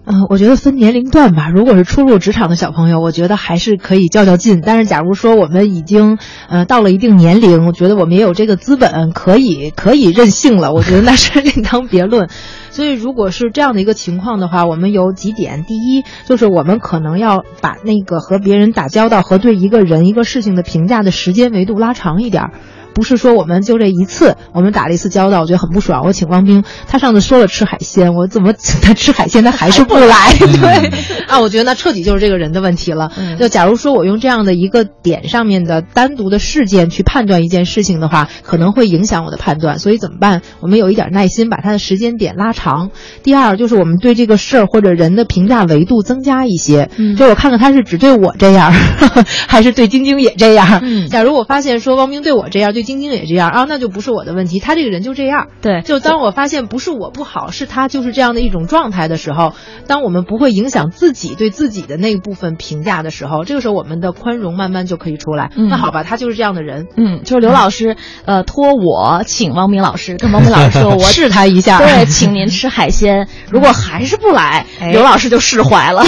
嗯、我觉得分年龄段吧。如果是初入职场的小朋友，我觉得还是可以较较劲。但是，假如说我们已经呃到了一定年龄，我觉得我们也有这个资本，可以可以任性了。我觉得那是另当别论。所以，如果是这样的一个情况的话，我们有几点：第一，就是我们可能要把那个和别人打交道和对一个人、一个事情的评价的时间维度拉长一点儿。不是说我们就这一次，我们打了一次交道，我觉得很不爽。我请汪冰，他上次说了吃海鲜，我怎么请 他吃海鲜，他还是不来？对，啊，我觉得那彻底就是这个人的问题了。嗯就假如说我用这样的一个点上面的单独的事件去判断一件事情的话，可能会影响我的判断。所以怎么办？我们有一点耐心，把他的时间点拉长。第二，就是我们对这个事儿或者人的评价维度增加一些。嗯就我看看他是只对我这样，还是对晶晶也这样。嗯假如我发现说汪冰对我这样，对晶晶也这样啊，那就不是我的问题，他这个人就这样。对，就当我发现不是我不好，是他就是这样的一种状态的时候，当我们不会影响自己对自己的那一部分评价的时候，这个时候我们的宽容慢慢就可以出来。那好吧，他就是这样的人，嗯，就是刘老师，呃，托我请汪明老师跟汪明老师说，我试他一下。对，请您吃海鲜。如果还是不来，刘老师就释怀了。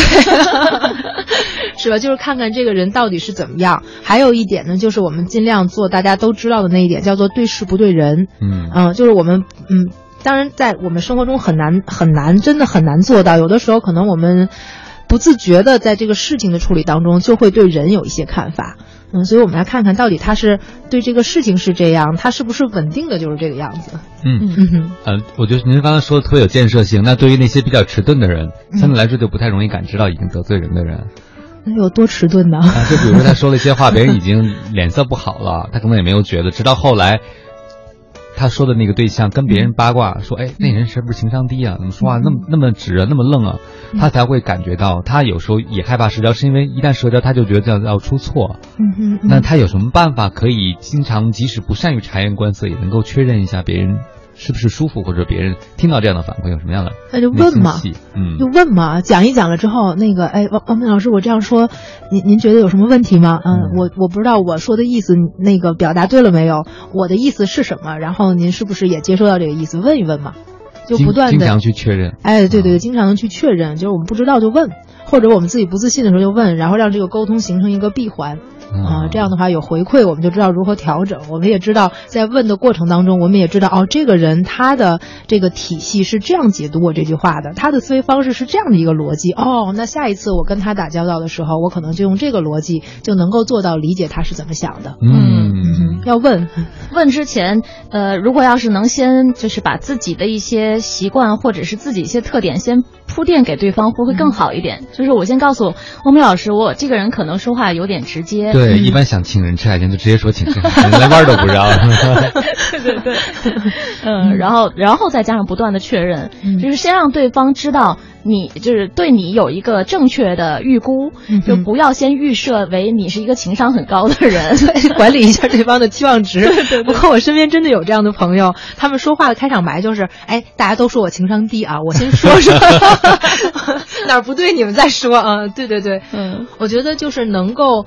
是吧？就是看看这个人到底是怎么样。还有一点呢，就是我们尽量做大家都知道的那一点，叫做对事不对人。嗯嗯，就是我们嗯，当然在我们生活中很难很难，真的很难做到。有的时候可能我们不自觉的在这个事情的处理当中，就会对人有一些看法。嗯，所以我们来看看到底他是对这个事情是这样，他是不是稳定的就是这个样子。嗯嗯嗯，呃，我觉得您刚才说的特别有建设性。那对于那些比较迟钝的人，相对来说就不太容易感知到已经得罪人的人。那有多迟钝呢？啊，就比如说他说了一些话，别人已经脸色不好了，他可能也没有觉得，直到后来。他说的那个对象跟别人八卦说，哎，那人是不是情商低啊？怎么说话那么那么直啊，那么愣啊？他才会感觉到，他有时候也害怕社交，是因为一旦社交，他就觉得要要出错。嗯哼，那他有什么办法可以经常，即使不善于察言观色，也能够确认一下别人是不是舒服，或者别人听到这样的反馈有什么样的那就问嘛。嗯就，问嘛，讲一讲了之后，那个，哎，王王明老师，我这样说，您您觉得有什么问题吗？嗯，嗯我我不知道我说的意思，那个表达对了没有？我的意思是什么？然后您是不是也接收到这个意思？问一问嘛，就不断的经常去确认。哎，对对对，经常的去确认，就是我们不知道就问，或者我们自己不自信的时候就问，然后让这个沟通形成一个闭环。啊、这样的话有回馈，我们就知道如何调整。我们也知道，在问的过程当中，我们也知道哦，这个人他的这个体系是这样解读我这句话的，他的思维方式是这样的一个逻辑。哦，那下一次我跟他打交道的时候，我可能就用这个逻辑，就能够做到理解他是怎么想的。嗯嗯，要问，问之前，呃，如果要是能先就是把自己的一些习惯或者是自己一些特点先铺垫给对方，会会更好一点。就是我先告诉汪明老师，我这个人可能说话有点直接。对，一般想请人吃海鲜就直接说请吃海鲜，连弯儿都不绕。对对对，嗯，然后然后再加上不断的确认，嗯就是先让对方知道你就是对你有一个正确的预估，嗯就不要先预设为你是一个情商很高的人。管理一下对方的期望值。不过我身边真的有这样的朋友，他们说话的开场白就是：“哎，大家都说我情商低啊，我先说说，哪儿不对你们再说啊。”对对对，嗯，我觉得就是能够。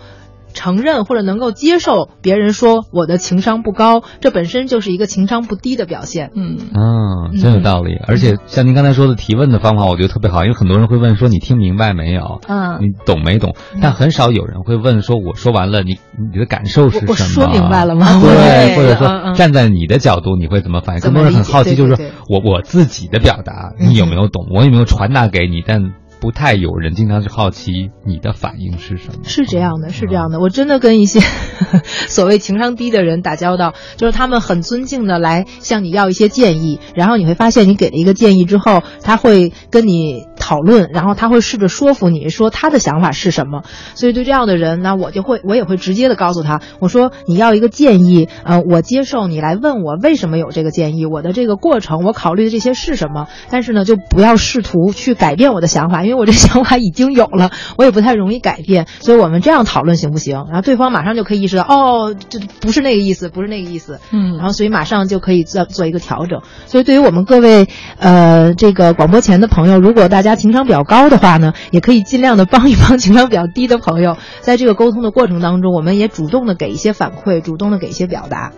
承认或者能够接受别人说我的情商不高，这本身就是一个情商不低的表现。嗯嗯，真有道理。而且像您刚才说的提问的方法，我觉得特别好，因为很多人会问说你听明白没有？嗯你懂没懂？但很少有人会问说我说完了，你你的感受是什么？我我说明白了吗对，对或者说站在你的角度你会怎么反应？怎么更多人很好奇，就是我我自己的表达你有没有懂？我有没有传达给你？但不太有人经常去好奇你的反应是什么。是这样的，是这样的。我真的跟一些 所谓情商低的人打交道，就是他们很尊敬的来向你要一些建议，然后你会发现你给了一个建议之后，他会跟你讨论，然后他会试着说服你说他的想法是什么。所以对这样的人，那我就会我也会直接的告诉他，我说你要一个建议，呃，我接受你来问我为什么有这个建议，我的这个过程，我考虑的这些是什么，但是呢，就不要试图去改变我的想法，因为我这想法已经有了，我也不太容易改变，所以我们这样讨论行不行？然后对方马上就可以意识到，哦，这不是那个意思，不是那个意思，嗯然后所以马上就可以做做一个调整。所以对于我们各位呃这个广播前的朋友，如果大家情商比较高的话呢，也可以尽量的帮一帮情商比较低的朋友，在这个沟通的过程当中，我们也主动的给一些反馈，主动的给一些表达。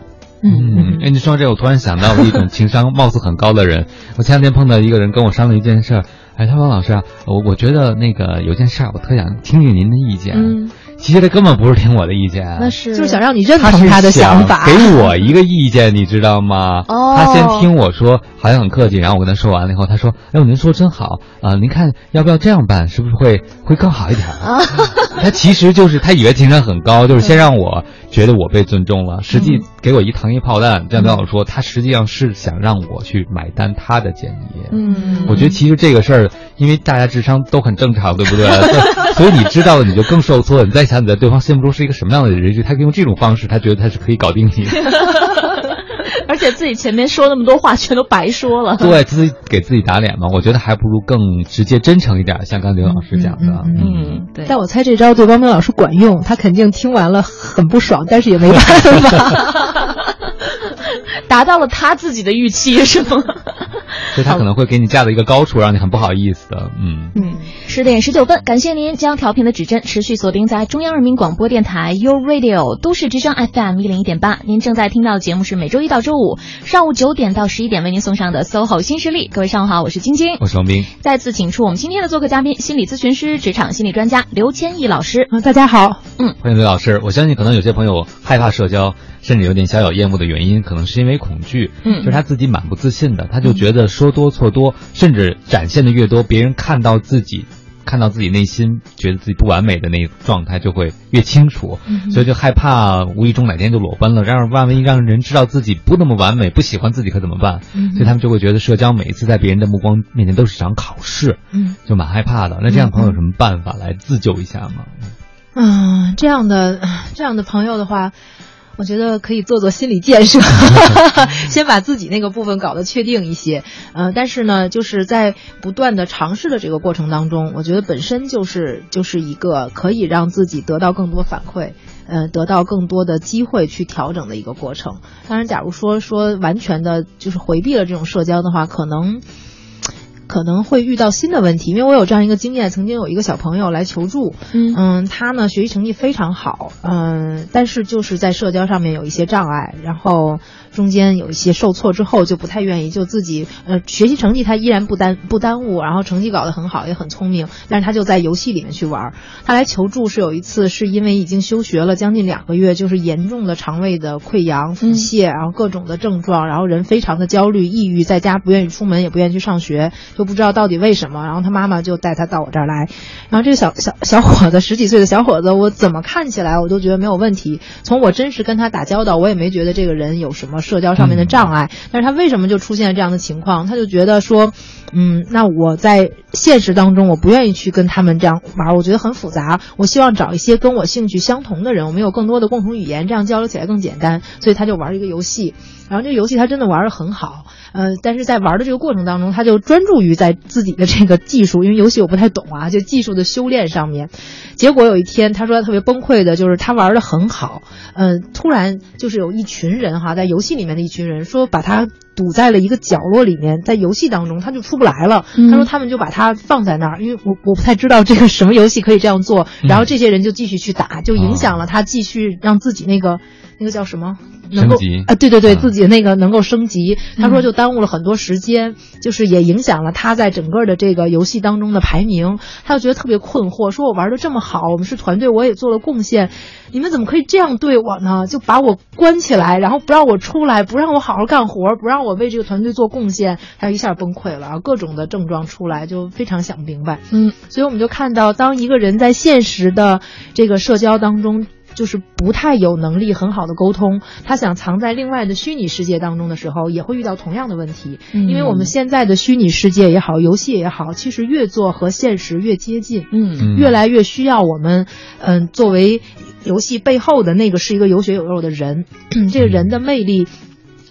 嗯，哎，你说这，我突然想到了一种情商貌似很高的人。我前两天碰到一个人跟我商量一件事儿，哎，他说王老师啊，我我觉得那个有件事儿，我特想听听您的意见。嗯，其实他根本不是听我的意见，那是就是想让你认同他的想法。给 我一个意见，你知道吗？哦他先听我说，好像很客气，然后我跟他说完了以后，他说：“哎呦，您说真好啊、您看要不要这样办？是不是会会更好一点？”啊，他其实就是他以为情商很高，就是先让我觉得我被尊重了，实际给我一糖衣炮弹。这样跟我说，他实际上是想让我去买单他的建议。嗯，我觉得其实这个事儿，因为大家智商都很正常，对不对？所 所以你知道了，你就更受挫。你再想你在对方心目中是一个什么样的人，他用这种方式，他觉得他是可以搞定你。而且自己前面说那么多话，全都白说了。对自己给自己打脸嘛，我觉得还不如更直接、真诚一点。像刚刘老师讲的，嗯嗯嗯，对。但我猜这招对汪明老师管用，他肯定听完了很不爽，但是也没办法。达到了他自己的预期，是吗？所以他可能会给你架到一个高处，让你很不好意思的。嗯，嗯，十点十九分，感谢您将调频的指针持续锁定在中央人民广播电台 u Radio 都市之声 FM 一零一点八。您正在听到的节目是每周一到周五上午九点到十一点为您送上的 SOHO 新势力。各位上午好，我是晶晶。我是王斌。再次请出我们今天的做客嘉宾，心理咨询师、职场心理专家刘千亿老师。啊，大家好，嗯欢迎刘老师。我相信可能有些朋友害怕社交，甚至有点小小厌恶的原因，可能是因为恐惧。嗯就是他自己蛮不自信的，他就觉得说多错多，甚至展现的越多，别人看到自己。看到自己内心觉得自己不完美的那个状态就会越清楚，所以就害怕无意中哪天就裸奔了，让万一让人知道自己不那么完美，不喜欢自己可怎么办？所以他们就会觉得社交每一次在别人的目光面前都是场考试，嗯就蛮害怕的。那这样朋友有什么办法来自救一下吗？嗯，这样的这样的朋友的话，我觉得可以做做心理建设，先把自己那个部分搞得确定一些。呃，但是呢，就是在不断的尝试的这个过程当中，我觉得本身就是就是一个可以让自己得到更多反馈。呃，得到更多的机会去调整的一个过程。当然，假如说说完全的就是回避了这种社交的话，可能可能会遇到新的问题。因为我有这样一个经验，曾经有一个小朋友来求助，嗯嗯，他呢学习成绩非常好，嗯，但是就是在社交上面有一些障碍，然后中间有一些受挫之后就不太愿意，就自己呃学习成绩他依然不耽不耽误，然后成绩搞得很好，也很聪明，但是他就在游戏里面去玩儿。他来求助是有一次是因为已经休学了将近两个月，就是严重的肠胃的溃疡、腹泻，然后各种的症状，然后人非常的焦虑、抑郁，在家不愿意出门，也不愿意去上学，就不知道到底为什么。然后他妈妈就带他到我这儿来，然后这个小小小伙子十几岁的小伙子，我怎么看起来我都觉得没有问题。从我真实跟他打交道，我也没觉得这个人有什么社交上面的障碍。但是他为什么就出现了这样的情况？他就觉得说，嗯，那我在现实当中我不愿意去跟他们这样玩，我觉得很复杂。我希望找一些跟我兴趣相同的人，我们有更多的共同语言，这样交流起来更简单。所以他就玩一个游戏，然后这个游戏他真的玩的很好。呃，但是在玩的这个过程当中，他就专注于在自己的这个技术，因为游戏我不太懂啊，就技术的修炼上面。结果有一天，他说他特别崩溃的，就是他玩的很好，呃，突然就是有一群人哈，在游戏里面的一群人说把他堵在了一个角落里面，在游戏当中他就出不来了。嗯他说他们就把他放在那儿，因为我我不太知道这个什么游戏可以这样做，然后这些人就继续去打，就影响了他继续让自己那个那个叫什么能够啊，对对对，嗯自己那个能够升级。他说就耽误了很多时间，就是也影响了他在整个的这个游戏当中的排名。他就觉得特别困惑，说我玩的这么好，我们是团队，我也做了贡献，你们怎么可以这样对我呢？就把我关起来，然后不让我出来，不让我好好干活，不让我为这个团队做贡献，他一下崩溃了，然后各种的症状出来，就非常想不明白。嗯，所以我们就看到，当一个人在现实的这个社交当中。就是不太有能力很好的沟通，他想藏在另外的虚拟世界当中的时候，也会遇到同样的问题。嗯因为我们现在的虚拟世界也好，游戏也好，其实越做和现实越接近，嗯嗯越来越需要我们，嗯、作为游戏背后的那个是一个有血有肉的人，这个人的魅力。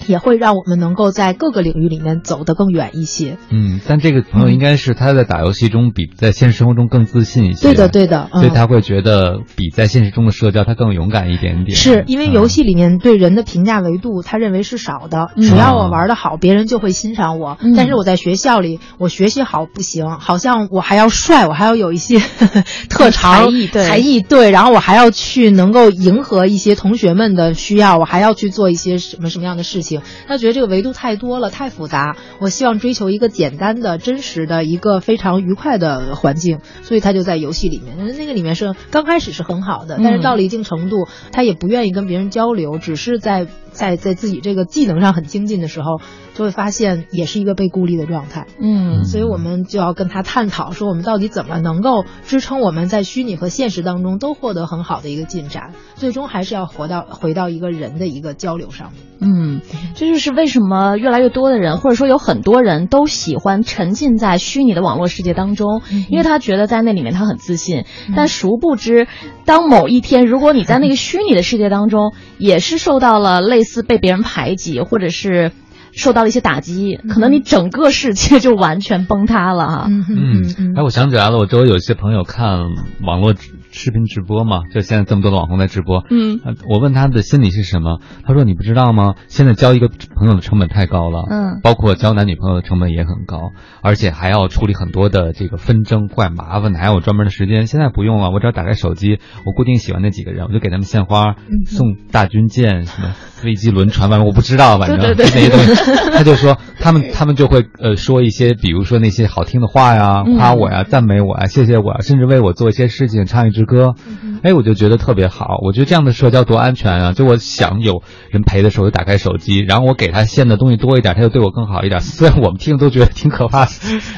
也会让我们能够在各个领域里面走得更远一些。嗯，但这个朋友应该是他在打游戏中比在现实生活中更自信一些。对的，对的，嗯、所以他会觉得比在现实中的社交他更勇敢一点点。是因为嗯游戏里面对人的评价维度，他认为是少的。嗯只要我玩的好，别人就会欣赏我。嗯但是我在学校里，我学习好不行，好像我还要帅，我还要有一些 特长、才艺对才艺对，然后我还要去能够迎合一些同学们的需要，我还要去做一些什么什么样的事情。他觉得这个维度太多了，太复杂。我希望追求一个简单的、真实的一个非常愉快的环境，所以他就在游戏里面。那个里面是刚开始是很好的，但是嗯到了一定程度，他也不愿意跟别人交流，只是在在在自己这个技能上很精进的时候，就会发现也是一个被孤立的状态。嗯所以我们就要跟他探讨，说我们到底怎么能够支撑我们在虚拟和现实当中都获得很好的一个进展，最终还是要活到回到一个人的一个交流上面。嗯，这就是为什么越来越多的人，或者说有很多人都喜欢沉浸在虚拟的网络世界当中，因为他觉得在那里面他很自信。但殊不知，当某一天如果你在那个虚拟的世界当中也是受到了类似被别人排挤，或者是受到了一些打击，可能你整个世界就完全崩塌了哈。嗯嗯嗯哎，我想起来了，我周围有一些朋友看网络直视频直播嘛，就现在这么多的网红在直播。嗯。呃我问他的心理是什么，他说你不知道吗？现在交一个朋友的成本太高了，嗯。包括交男女朋友的成本也很高，而且还要处理很多的这个纷争，怪麻烦的，还有专门的时间。现在不用了，我只要打开手机，我固定喜欢那几个人，我就给他们献花，嗯。送大军舰什么飞机轮船，反正我不知道，反正对对对。那些东西，他就说他们他们就会呃说一些，比如说那些好听的话呀，嗯。夸我呀，赞美我呀，谢谢我呀，甚至为我做一些事情，唱一支歌，哎，我就觉得特别好。我觉得这样的社交多安全啊！就我想有人陪的时候，就打开手机，然后我给他献的东西多一点，他就对我更好一点。虽然我们听都觉得挺可怕的，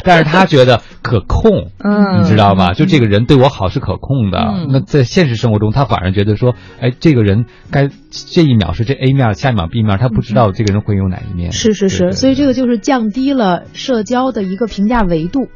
但是他觉得可控，嗯你知道吗？就这个人对我好是可控的。嗯那在现实生活中，他反而觉得说，哎，这个人该这一秒是这 A 面，下一秒 B 面，他不知道这个人会有哪一面。是是是，对对所以这个就是降低了社交的一个评价维度。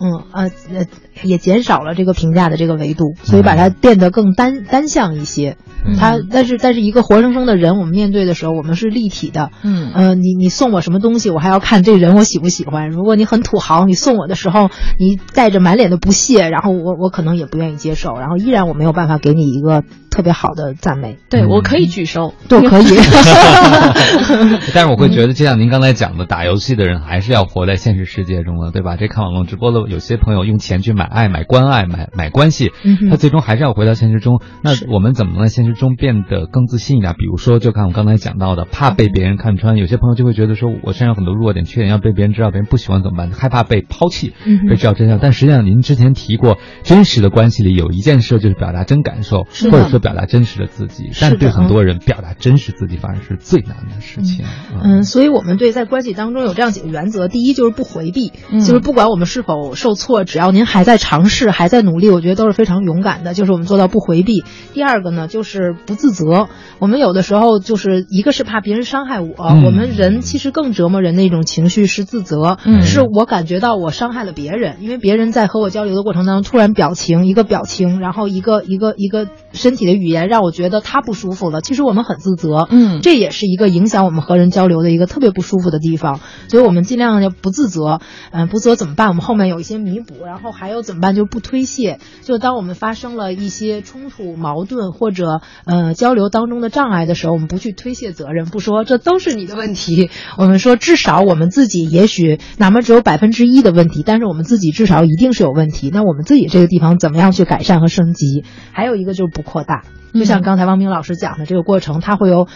嗯呃呃，也减少了这个评价的这个维度，所以把它变得更单单向一些。嗯它但是但是一个活生生的人，我们面对的时候，我们是立体的。嗯呃，你你送我什么东西，我还要看这个人我喜不喜欢。如果你很土豪，你送我的时候，你带着满脸的不屑，然后我我可能也不愿意接受，然后依然我没有办法给你一个特别好的赞美。对我可以举手，对，可以。但是我会觉得，就像您刚才讲的，打游戏的人还是要活在现实世界中的，对吧？这看网络直播的有些朋友用钱去买爱、买关爱、买买关系，他最终还是要回到现实中。那我们怎么能在现实中变得更自信一点？比如说，就看我刚才讲到的，怕被别人看穿。有些朋友就会觉得说，我身上有很多弱点、缺点，要被别人知道，别人不喜欢怎么办？害怕被抛弃被知道真相。但实际上，您之前提过，真实的关系里有一件事就是表达真感受，是或者说表达真实的自己。但对很多人，表达真实自己反而是最难的事情。嗯，所以我们对在关系当中有这样几个原则：第一就是不回避，嗯就是不管我们是否受挫，只要您还在尝试、还在努力，我觉得都是非常勇敢的。就是我们做到不回避。第二个呢，就是不自责。我们有的时候就是一个是怕别人伤害我，嗯我们人其实更折磨人的一种情绪是自责，嗯是我感觉到我伤害了别人，因为别人在和我交流的过程当中，突然表情一个表情，然后一个一个一个身体的语言让我觉得他不舒服了。其实我们很自责，嗯这也是一个影响我们和人交流的一个特别不舒服的地方，所以我们尽量要不自责。嗯、不自责怎么办？我们后面有一些弥补，然后还有怎么办？就是不推卸。就当我们发生了一些冲突、矛盾或者呃交流当中的障碍的时候，我们不去推卸责任，不说这都是你的问题。我们说至少我们自己也许哪怕只有百分之一的问题，但是我们自己至少一定是有问题。那我们自己这个地方怎么样去改善和升级？还有一个就是不扩大。就像刚才汪明老师讲的这个过程，它会有，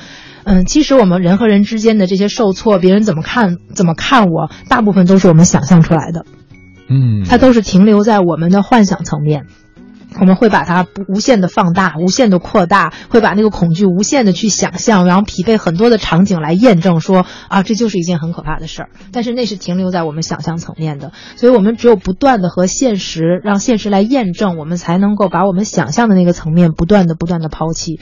嗯，其实我们人和人之间的这些受挫，别人怎么看怎么看我，大部分都是我们想象出来的，嗯，它都是停留在我们的幻想层面。我们会把它无限的放大，无限的扩大，会把那个恐惧无限的去想象，然后匹配很多的场景来验证说啊，这就是一件很可怕的事儿。但是那是停留在我们想象层面的，所以我们只有不断的和现实，让现实来验证，我们才能够把我们想象的那个层面不断的不断的抛弃。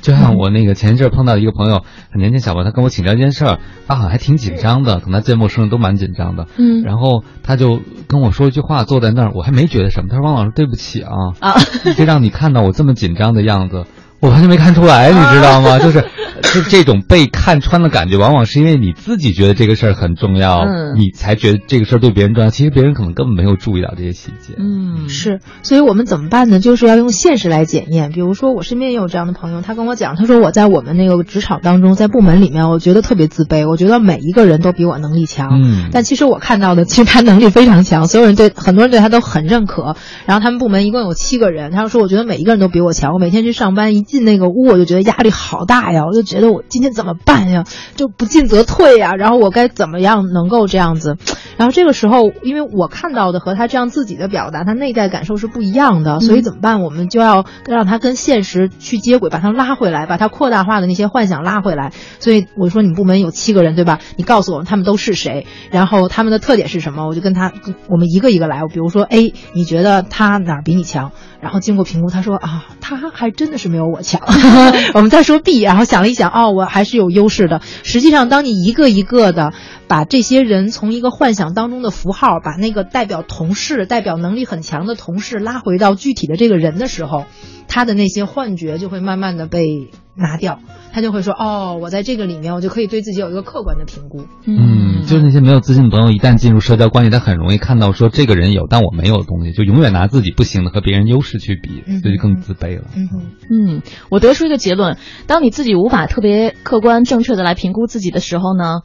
就像我那个前一阵碰到一个朋友，很年轻小朋友，他跟我请教一件事儿，他好像还挺紧张的，可能见陌生人都蛮紧张的。嗯然后他就跟我说一句话，坐在那儿，我还没觉得什么。他说：“汪老师，对不起啊，啊，这让你看到我这么紧张的样子，我完全没看出来，你知道吗？就是，就这种被看穿的感觉，往往是因为你自己觉得这个事儿很重要，嗯你才觉得这个事儿对别人重要。其实别人可能根本没有注意到这些细节。嗯，是，所以我们怎么办呢？就是要用现实来检验。比如说，我身边也有这样的朋友，他跟我讲，他说我在我们那个职场当中，在部门里面，我觉得特别自卑，我觉得每一个人都比我能力强。嗯但其实我看到的，其实他能力非常强，所有人对很多人对他都很认可。然后他们部门一共有七个人，他说我觉得每一个人都比我强。我每天去上班，一进那个屋，我就觉得压力好大呀，我就觉得我今天怎么办呀？就不进则退呀。然后我该怎么样能够这样子？然后这个时候，因为我看到的和他这样自己的表达，他内在感受是不一样的，所以怎么办？我们就要让他跟现实去接轨，把他拉回来，把他扩大化的那些幻想拉回来。所以我说，你部门有七个人，对吧？你告诉我们他们都是谁，然后他们的特点是什么？我就跟他，我们一个一个来。比如说 A，你觉得他哪儿比你强？然后经过评估，他说啊，他还真的是没有我强。我们再说 B，然后想了一想，哦，我还是有优势的。实际上，当你一个一个的把这些人从一个幻想当中的符号，把那个代表同事、代表能力很强的同事拉回到具体的这个人的时候，他的那些幻觉就会慢慢的被拿掉，他就会说，哦，我在这个里面，我就可以对自己有一个客观的评估。嗯，就是那些没有自信的朋友，一旦进入社交关系，他很容易看到说这个人有，但我没有的东西，就永远拿自己不行的和别人优势去比，嗯所以就更自卑了。嗯。嗯，我得出一个结论：当你自己无法特别客观正确的来评估自己的时候呢，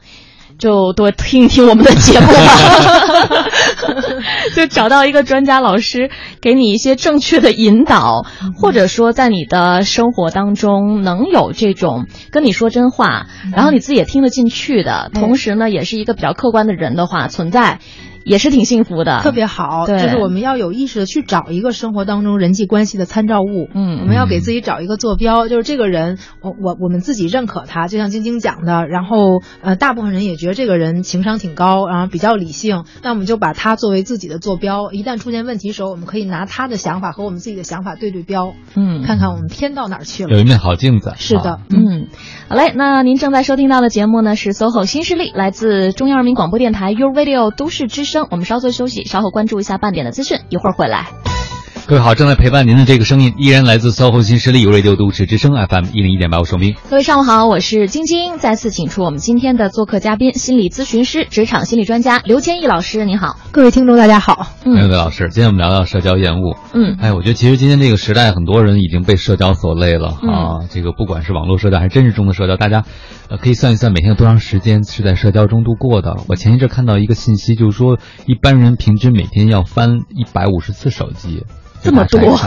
就多听一听我们的节目吧，就找到一个专家老师给你一些正确的引导，或者说在你的生活当中能有这种跟你说真话，然后你自己也听得进去的，同时呢也是一个比较客观的人的话存在。也是挺幸福的，特别好，对。就是我们要有意识的去找一个生活当中人际关系的参照物，嗯。我们要给自己找一个坐标，就是这个人，我我我们自己认可他，就像晶晶讲的，然后呃，大部分人也觉得这个人情商挺高，然后比较理性，那我们就把他作为自己的坐标，一旦出现问题的时候，我们可以拿他的想法和我们自己的想法对对标，嗯。看看我们偏到哪儿去了。有一面好镜子。是的啊，嗯，好嘞，那您正在收听到的节目呢是 SOHO 新势力，来自中央人民广播电台 u Radio 都市之声。我们稍作休息，稍后关注一下半点的资讯，一会儿回来。各位好，正在陪伴您的这个声音依然来自 SOHO 新势力 Radio 都市之声 FM 一零一点八，我是明。各位上午好，我是晶晶，再次请出我们今天的做客嘉宾，心理咨询师、职场心理专家刘千毅老师，您好。各位听众大家好，还有个老师，今天我们聊聊社交厌恶。嗯哎，我觉得其实今天这个时代，很多人已经被社交所累了嗯啊。这个不管是网络社交还是真实中的社交，大家呃可以算一算每天有多长时间是在社交中度过的。我前一阵看到一个信息，就是说一般人平均每天要翻一百五十次手机，这么多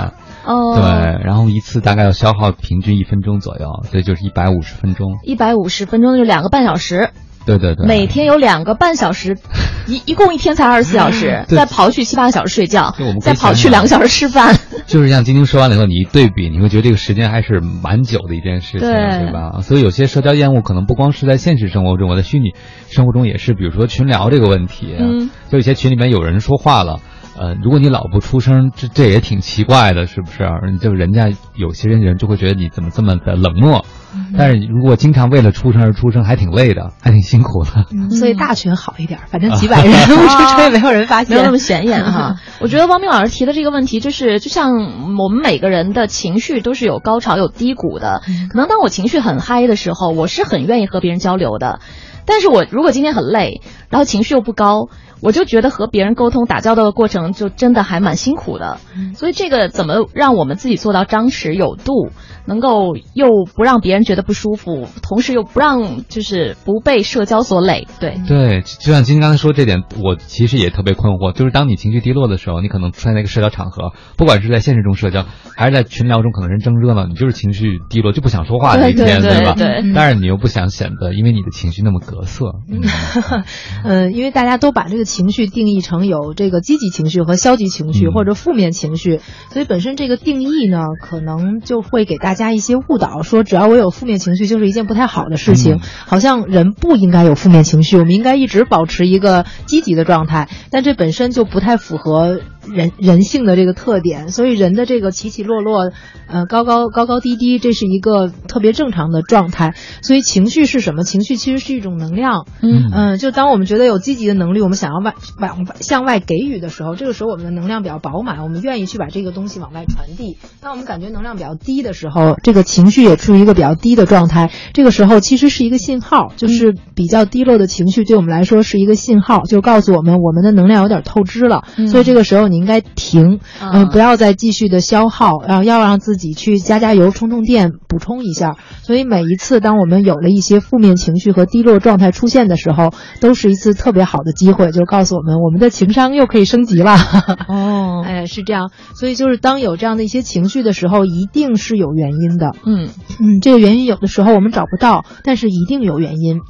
哦，对，，然后一次大概要消耗平均一分钟左右，这就是一百五十分钟。一百五十分钟就两个半小时，对对对，每天有两个半小时，一一共一天才二十四小时，对再刨去七八个小时睡觉再刨去两个小时吃饭。就是像晶晶说完了以后，你一对比，你会觉得这个时间还是蛮久的一件事情，对对吧？所以有些社交厌恶可能不光是在现实生活中，我在虚拟生活中也是，比如说群聊这个问题，嗯，就有些群里面有人说话了。呃，如果你老不出声，这这也挺奇怪的，是不是？就人家有些人人就会觉得你怎么这么的冷漠，嗯但是如果经常为了出声而出声，还挺累的，还挺辛苦的。所以大群好一点，反正几百人，我说也没有人发现，没有那么显眼哈。我觉得汪明老师提的这个问题，就是就像我们每个人的情绪都是有高潮有低谷的。可能当我情绪很嗨的时候，我是很愿意和别人交流的。但是我如果今天很累，然后情绪又不高，我就觉得和别人沟通打交道的过程就真的还蛮辛苦的。所以这个怎么让我们自己做到张弛有度，能够又不让别人觉得不舒服，同时又不让就是不被社交所累？对，对，就像今天刚才说这点，我其实也特别困惑。就是当你情绪低落的时候，你可能出现在一个社交场合，不管是在现实中社交，还是在群聊中，可能人正热闹，你就是情绪低落，就不想说话那一天，对对对吧？对嗯但是你又不想显得，因为你的情绪那么膈得瑟。嗯，因为大家都把这个情绪定义成有这个积极情绪和消极情绪，嗯。或者负面情绪，所以本身这个定义呢，可能就会给大家一些误导，说只要我有负面情绪就是一件不太好的事情，嗯。好像人不应该有负面情绪，我们应该一直保持一个积极的状态，但这本身就不太符合人人性的这个特点，所以人的这个起起落落，呃，高高高高低低，这是一个特别正常的状态。所以情绪是什么？情绪其实是一种能量。嗯嗯，就当我们觉得有积极的能力，我们想要外往外向外给予的时候，这个时候我们的能量比较饱满，我们愿意去把这个东西往外传递。当我们感觉能量比较低的时候，这个情绪也处于一个比较低的状态，这个时候其实是一个信号，就是比较低落的情绪对我们来说是一个信号，就告诉我们我们的能量有点透支了，嗯所以这个时候你应该停，啊嗯、不要再继续的消耗，然后要让自己去加加油、充充电，补充一下。所以每一次当我们有了一些负面情绪和低落状态出现的时候，都是一次特别好的机会，就是告诉我们我们的情商又可以升级了。哦，哎，是这样，所以就是当有这样的一些情绪的时候，一定是有原因的。嗯嗯，这个原因有的时候我们找不到，但是一定有原因。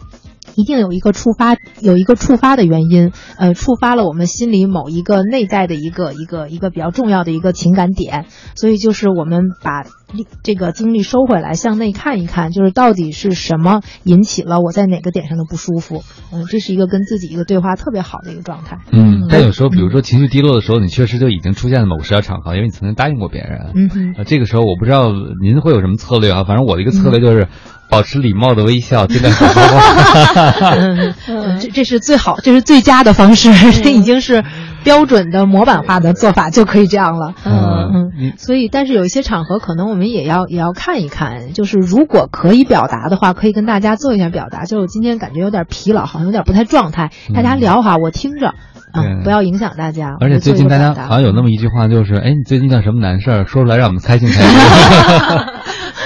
一定有一个触发，有一个触发的原因，呃，触发了我们心里某一个内在的一个一个一个比较重要的一个情感点，所以就是我们把力这个精力收回来，向内看一看，就是到底是什么引起了我在哪个点上的不舒服，嗯，这是一个跟自己一个对话特别好的一个状态，嗯，但有时候，比如说情绪低落的时候，你确实就已经出现了某个社交场合，因为你曾经答应过别人。嗯这个时候我不知道您会有什么策略啊？反正我的一个策略就是保持礼貌的微笑，尽量少说话。嗯，嗯这这是最好，这是最佳的方式，这已经是标准的模板化的做法，就可以这样了。嗯嗯，所以，但是有一些场合，可能我们也要也要看一看，就是如果可以表达的话，可以跟大家做一下表达。就是我今天感觉有点疲劳，好像有点不太状态，大家聊哈，我听着，啊，对不要影响大家。而且最近大家好像有那么一句话，就是哎，你最近遇到什么难事儿，说出来让我们开心开心。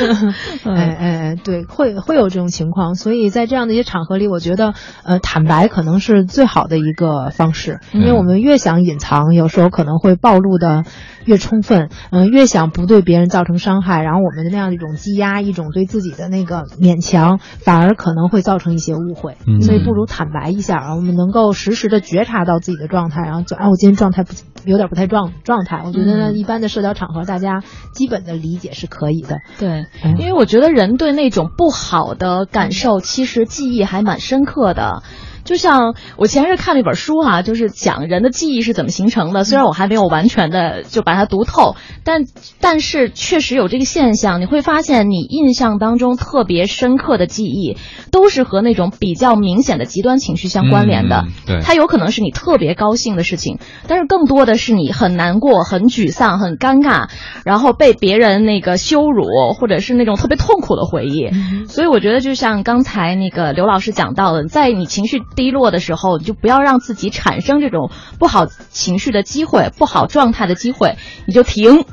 哎哎哎，对，会会有这种情况，所以在这样的一些场合里，我觉得，呃，坦白可能是最好的一个方式，因为嗯我们越想隐藏，有时候可能会暴露的越充分，嗯、越想不对别人造成伤害，然后我们的那样一种积压，一种对自己的那个勉强，反而可能会造成一些误会，嗯。所以不如坦白一下，我们能够实时的觉察到自己的状态，然后就，啊，我今天状态不有点不太状状态，我觉得一般的社交场合，大家基本的理解是可以的。对，嗯因为我觉得人对那种不好的感受，其实记忆还蛮深刻的。就像我前日看了一本书哈、就是讲人的记忆是怎么形成的。虽然我还没有完全的就把它读透，但但是确实有这个现象。你会发现，你印象当中特别深刻的记忆，都是和那种比较明显的极端情绪相关联的。嗯对它有可能是你特别高兴的事情，但是更多的是你很难过、很沮丧、很尴尬，然后被别人那个羞辱，或者是那种特别痛苦的回忆。所以我觉得，就像刚才那个刘老师讲到的，在你情绪低落的时候，你就不要让自己产生这种不好情绪的机会、不好状态的机会，你就停。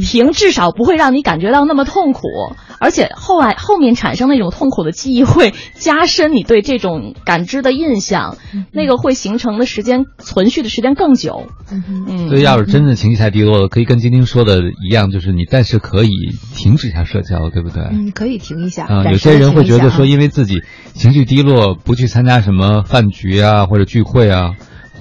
停，至少不会让你感觉到那么痛苦，而且后来后面产生那种痛苦的记忆会加深你对这种感知的印象，那个会形成的时间存续的时间更久。嗯，所以，要是真的情绪太低落了，可以跟晶晶说的一样，就是你暂时可以停止一下社交，对不对？嗯，可以停一下。啊、暂时有些人会觉得说，因为自己情绪低落，不去参加什么饭局啊或者聚会啊，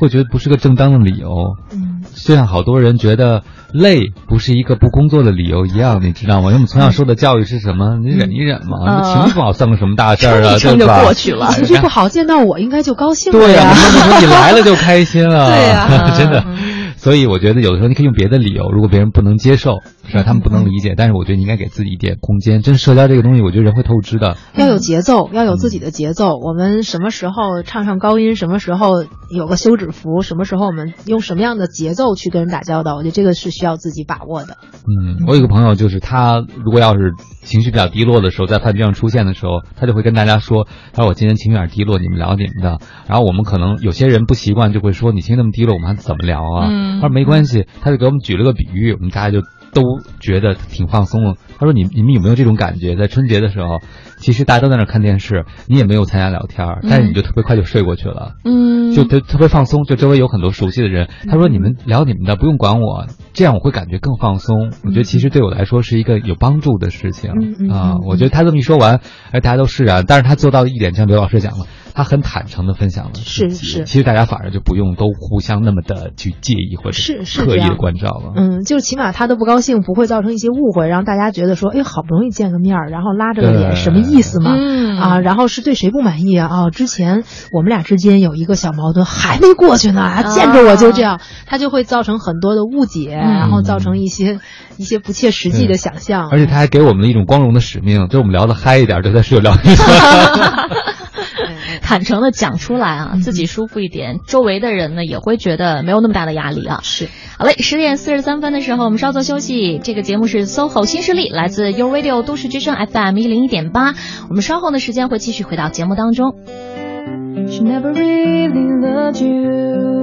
会觉得不是个正当的理由。嗯，就像好多人觉得累不是一个不工作的理由一样，你知道吗？因为我们从小受的教育是什么？你忍一忍嘛，嗯情绪不好算个什么大事儿啊，撑一撑就？过去了情绪不好，见到我应该就高兴了对呀、呀。你来了就开心了，对呀 真的。嗯所以我觉得有的时候你可以用别的理由，如果别人不能接受，是吧？他们不能理解，但是我觉得你应该给自己一点空间。真社交这个东西，我觉得人会透支的。要有节奏，要有自己的节奏。我们什么时候唱上高音，什么时候有个休止符，什么时候我们用什么样的节奏去跟人打交道，我觉得这个是需要自己把握的。嗯，我有一个朋友，就是他如果要是情绪比较低落的时候，在饭局上出现的时候，他就会跟大家说：“他说我今天情绪有点低落，你们聊你们的。”然后我们可能有些人不习惯，就会说：“你情绪那么低落，我们还怎么聊啊？”嗯他说没关系，他就给我们举了个比喻，我们大家就都觉得挺放松了。他说：“你你们有没有这种感觉？在春节的时候，其实大家都在那看电视，你也没有参加聊天，但是你就特别快就睡过去了。嗯，就特特别放松，就周围有很多熟悉的人。他说：“你们聊你们的，不用管我，这样我会感觉更放松。我觉得其实对我来说是一个有帮助的事情啊嗯。我觉得他这么一说完，哎，大家都释然。但是他做到的一点，像刘老师讲了，他很坦诚的分享了，是是其实大家反而就不用都互相那么的去介意或者是是刻意的关照了。嗯，就起码他的不高兴不会造成一些误会，让大家觉得说，哎，好不容易见个面儿，然后拉着个脸，什么意思嘛？嗯啊，然后是对谁不满意啊？啊，之前我们俩之间有一个小矛盾还没过去呢，啊见着我就这样，他就会造成很多的误解，然后造成一些一些不切实际的想象。而且他还给我们了一种光荣的使命，就是我们聊的嗨一点，对他是有疗愈的。坦诚的讲出来啊，自己舒服一点，周围的人呢也会觉得没有那么大的压力啊。是，好嘞，十点四十三分的时候，我们稍作休息。这个节目是 SOHO 新势力，来自 u Radio 都市之声 FM 一零一点八。我们稍后的时间会继续回到节目当中。She never really loved you.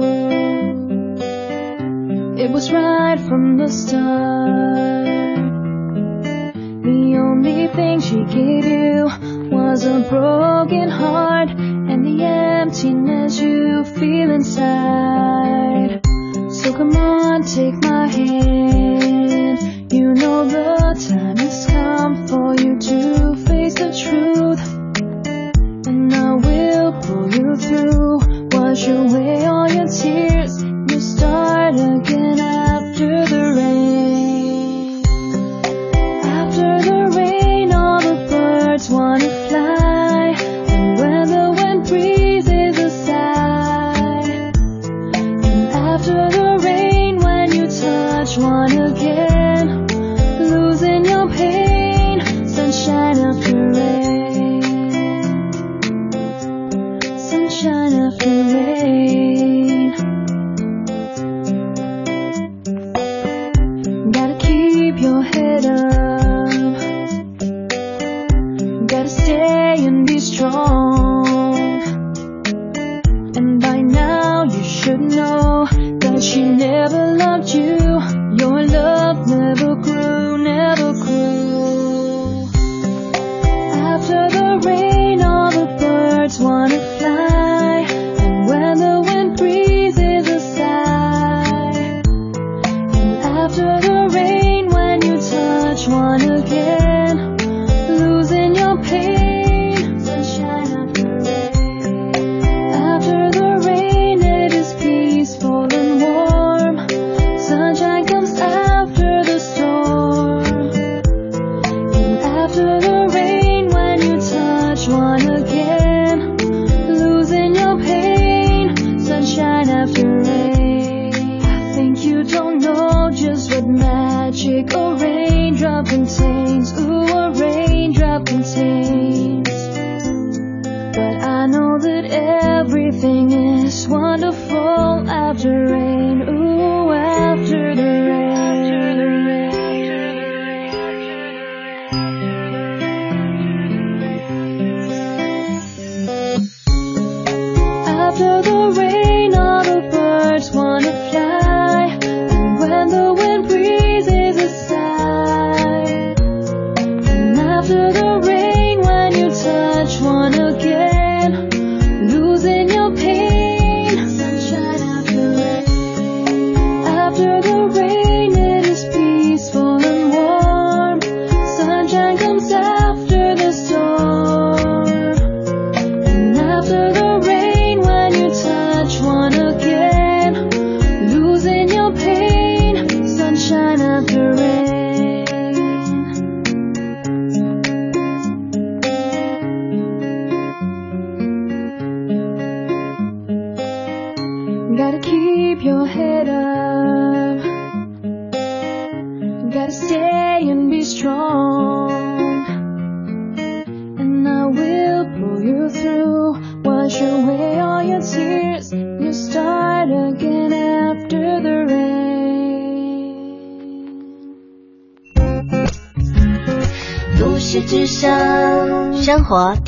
It was right from the start. The only thing she gave you was a broken heart and the emptiness you feel inside. So come on, take my hand. You know the time has come for you to face the truth. And I will pull you through. Wash away all your tears. You start again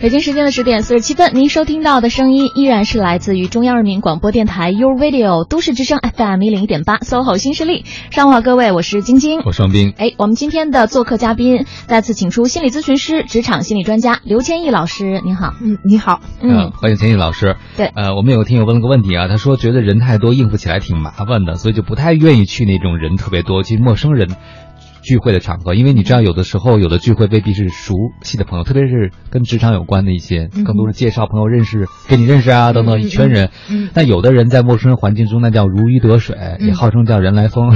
北京时间的十点四十七分，您收听到的声音依然是来自于中央人民广播电台 u Radio 都市之声 FM 一零一点八 SOHO 新势力。上午好，各位，我是晶晶，我是王斌。哎，我们今天的做客嘉宾再次请出心理咨询师、职场心理专家刘千亿老师，您好。嗯，你好。嗯，欢迎千亿老师。对，呃，我们有个听友问了个问题啊，他说觉得人太多，应付起来挺麻烦的，所以就不太愿意去那种人特别多、去陌生人。聚会的场合，因为你知道，有的时候有的聚会未必是熟悉的朋友，特别是跟职场有关的一些，更多是介绍朋友认识，跟你认识啊等等一圈人。那有的人在陌生人环境中，那叫如鱼得水，也号称叫人来疯。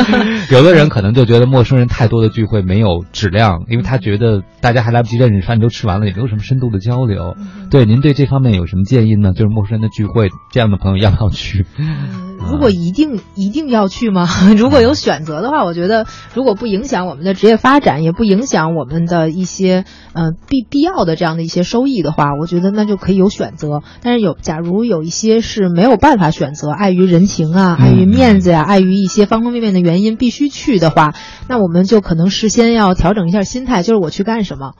有的人可能就觉得陌生人太多的聚会没有质量，因为他觉得大家还来不及认识，饭都吃完了，也没有什么深度的交流。对，您对这方面有什么建议呢？就是陌生人的聚会，这样的朋友要不要去？如果一定一定要去吗？如果有选择的话，我觉得如果不影响我们的职业发展，也不影响我们的一些呃必必要的这样的一些收益的话，我觉得那就可以有选择。但是有假如有一些是没有办法选择，碍于人情啊，碍于面子呀，碍于一些方方面面的原因必须去的话，那我们就可能事先要调整一下心态，就是我去干什么。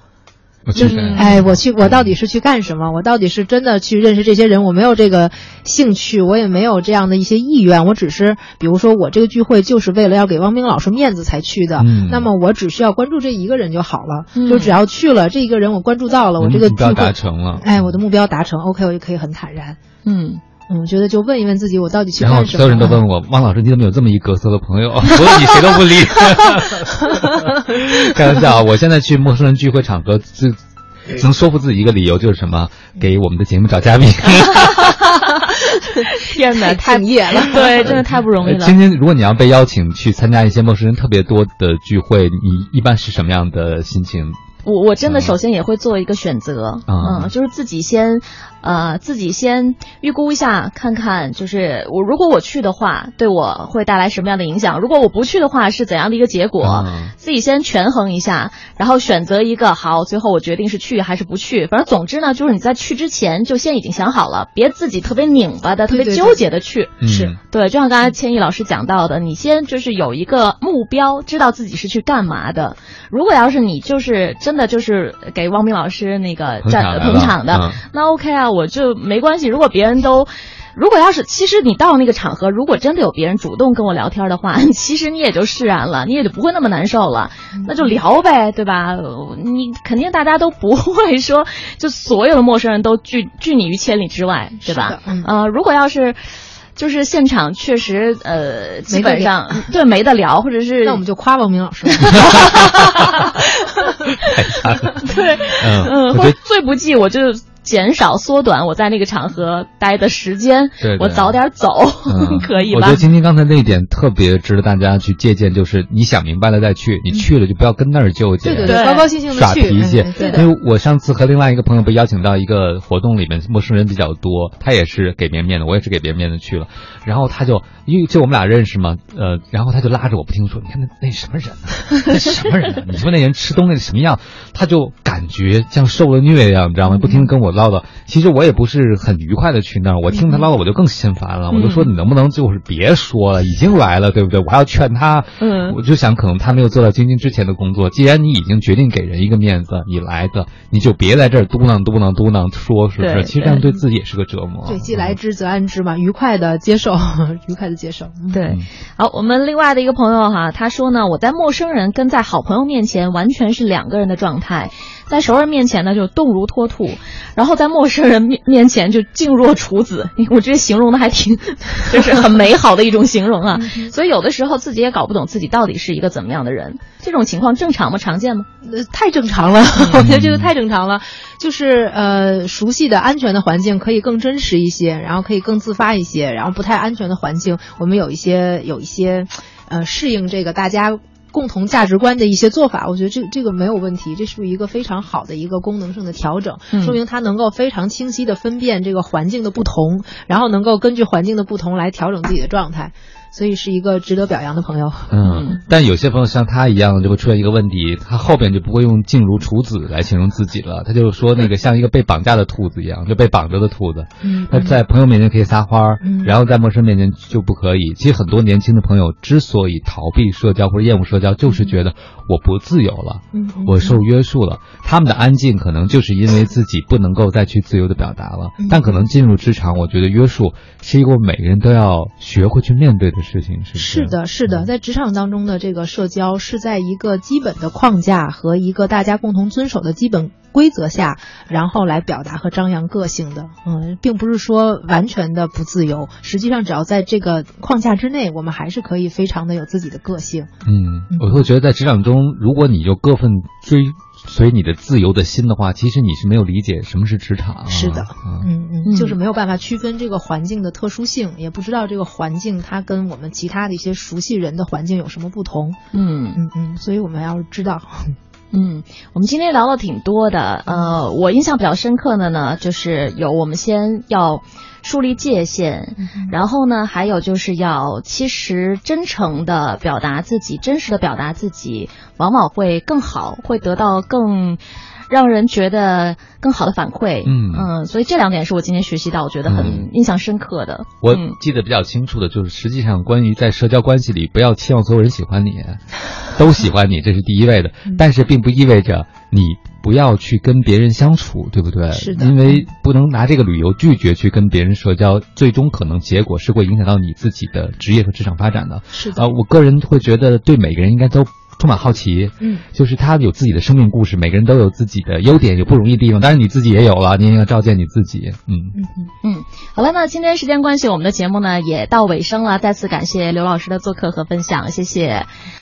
就是哎，我去，我到底是去干什么？我到底是真的去认识这些人？我没有这个兴趣，我也没有这样的一些意愿。我只是，比如说，我这个聚会就是为了要给汪冰老师面子才去的。那么，我只需要关注这一个人就好了。就只要去了这一个人，我关注到了，我这个目标达成了。哎，我的目标达成，OK，我就可以很坦然。嗯。嗯，我觉得就问一问自己，我到底去干什么？然后所有人都问我，汪老师，你怎么有这么一格色的朋友？所以你谁都不理。开玩笑啊，我现在去陌生人聚会场合，只能说服自己一个理由，就是什么？给我们的节目找嘉宾。天哪，太敬业了！对，真的太不容易了。今天如果你要被邀请去参加一些陌生人特别多的聚会，你一般是什么样的心情？我我真的首先也会做一个选择，嗯，就是自己先。呃，自己先预估一下，看看就是我如果我去的话，对我会带来什么样的影响？如果我不去的话，是怎样的一个结果？自己先权衡一下，然后选择一个好，最后我决定是去还是不去。反正总之呢，就是你在去之前就先已经想好了，别自己特别拧巴的、特别纠结的去。是对，就像刚才千亿老师讲到的，你先就是有一个目标，知道自己是去干嘛的。如果要是你就是真的就是给汪明老师那个站捧场的，那 OK 啊。我就没关系。如果别人都，如果要是，其实你到那个场合，如果真的有别人主动跟我聊天的话，其实你也就释然了，你也就不会那么难受了。那就聊呗，对吧？你肯定大家都不会说，就所有的陌生人都拒拒你于千里之外，对吧？呃，如果要是。就是现场确实，呃，基本上对没得聊，或者是那我们就夸王明老师。对，嗯，或最不济我就减少缩短我在那个场合待的时间，我早点走，可以吧？我觉得晶晶刚才那一点特别值得大家去借鉴，就是你想明白了再去，你去了就不要跟那儿纠结，对对对，高高兴兴的耍脾气。因为我上次和另外一个朋友被邀请到一个活动里面，陌生人比较多，他也是给别人面子，我也是给别人面子去了。然后他就，因为就我们俩认识嘛，呃，然后他就拉着我不停说：“你看那那什么人呢？那什么人？你说那人吃东西什么样？他就感觉像受了虐一样，你知道吗？不停的跟我唠叨。其实我也不是很愉快的去那儿，我听他唠叨我就更心烦了。我就说你能不能就是别说了，已经来了，对不对？我还要劝他。嗯，我就想可能他没有做到晶晶之前的工作。既然你已经决定给人一个面子，你来的，你就别在这儿嘟囔嘟囔嘟囔说，是不是？其实这样对自己也是个折磨。对，既来之则安之嘛，愉快的接受。愉快的接受，对。好，我们另外的一个朋友哈，他说呢，我在陌生人跟在好朋友面前完全是两个人的状态，在熟人面前呢就动如脱兔，然后在陌生人面面前就静若处子。我觉得形容的还挺，就是很美好的一种形容啊。所以有的时候自己也搞不懂自己到底是一个怎么样的人，这种情况正常吗？常见吗？呃，太正常了，我觉得这个太正常了。就是呃，熟悉的安全的环境可以更真实一些，然后可以更自发一些，然后不太安全的环境，我们有一些有一些，呃，适应这个大家共同价值观的一些做法，我觉得这这个没有问题，这是一个非常好的一个功能上的调整，说明他能够非常清晰的分辨这个环境的不同，然后能够根据环境的不同来调整自己的状态。所以是一个值得表扬的朋友。嗯，但有些朋友像他一样，就会出现一个问题，他后边就不会用静如处子来形容自己了，他就说那个像一个被绑架的兔子一样，就被绑着的兔子。嗯他在朋友面前可以撒欢儿，嗯然后在陌生面前就不可以。其实很多年轻的朋友之所以逃避社交或者厌恶社交，就是觉得我不自由了，我受约束了。他们的安静可能就是因为自己不能够再去自由的表达了。嗯但可能进入职场，我觉得约束是一个每个人都要学会去面对的事情，是是的，是的，在职场当中的这个社交是在一个基本的框架和一个大家共同遵守的基本规则下，然后来表达和张扬个性的。嗯，并不是说完全的不自由，实际上只要在这个框架之内，我们还是可以非常的有自己的个性。嗯，我会觉得在职场中，如果你就过分追随你的自由的心的话，其实你是没有理解什么是职场啊。是的嗯嗯，就是没有办法区分这个环境的特殊性，也不知道这个环境它跟我们其他的一些熟悉人的环境有什么不同。嗯嗯嗯，所以我们要知道。嗯，我们今天聊了挺多的，呃，我印象比较深刻的呢，就是有我们先要树立界限，然后呢，还有就是要其实真诚的表达自己，真实的表达自己，往往会更好，会得到更让人觉得更好的反馈。嗯嗯，所以这两点是我今天学习到，我觉得很嗯印象深刻的。我嗯记得比较清楚的就是，实际上关于在社交关系里，不要期望所有人喜欢你，都喜欢你，这是第一位的。嗯但是并不意味着你不要去跟别人相处，对不对？是的因为不能拿这个理由拒绝去跟别人社交，最终可能结果是会影响到你自己的职业和职场发展的。是的啊、我个人会觉得对每个人应该都充满好奇。嗯，就是他有自己的生命故事，每个人都有自己的优点，有不容易的地方。当然你自己也有了，你也要照见你自己。嗯。嗯嗯。嗯，好了，那今天时间关系，我们的节目呢也到尾声了，再次感谢刘老师的做客和分享，谢谢。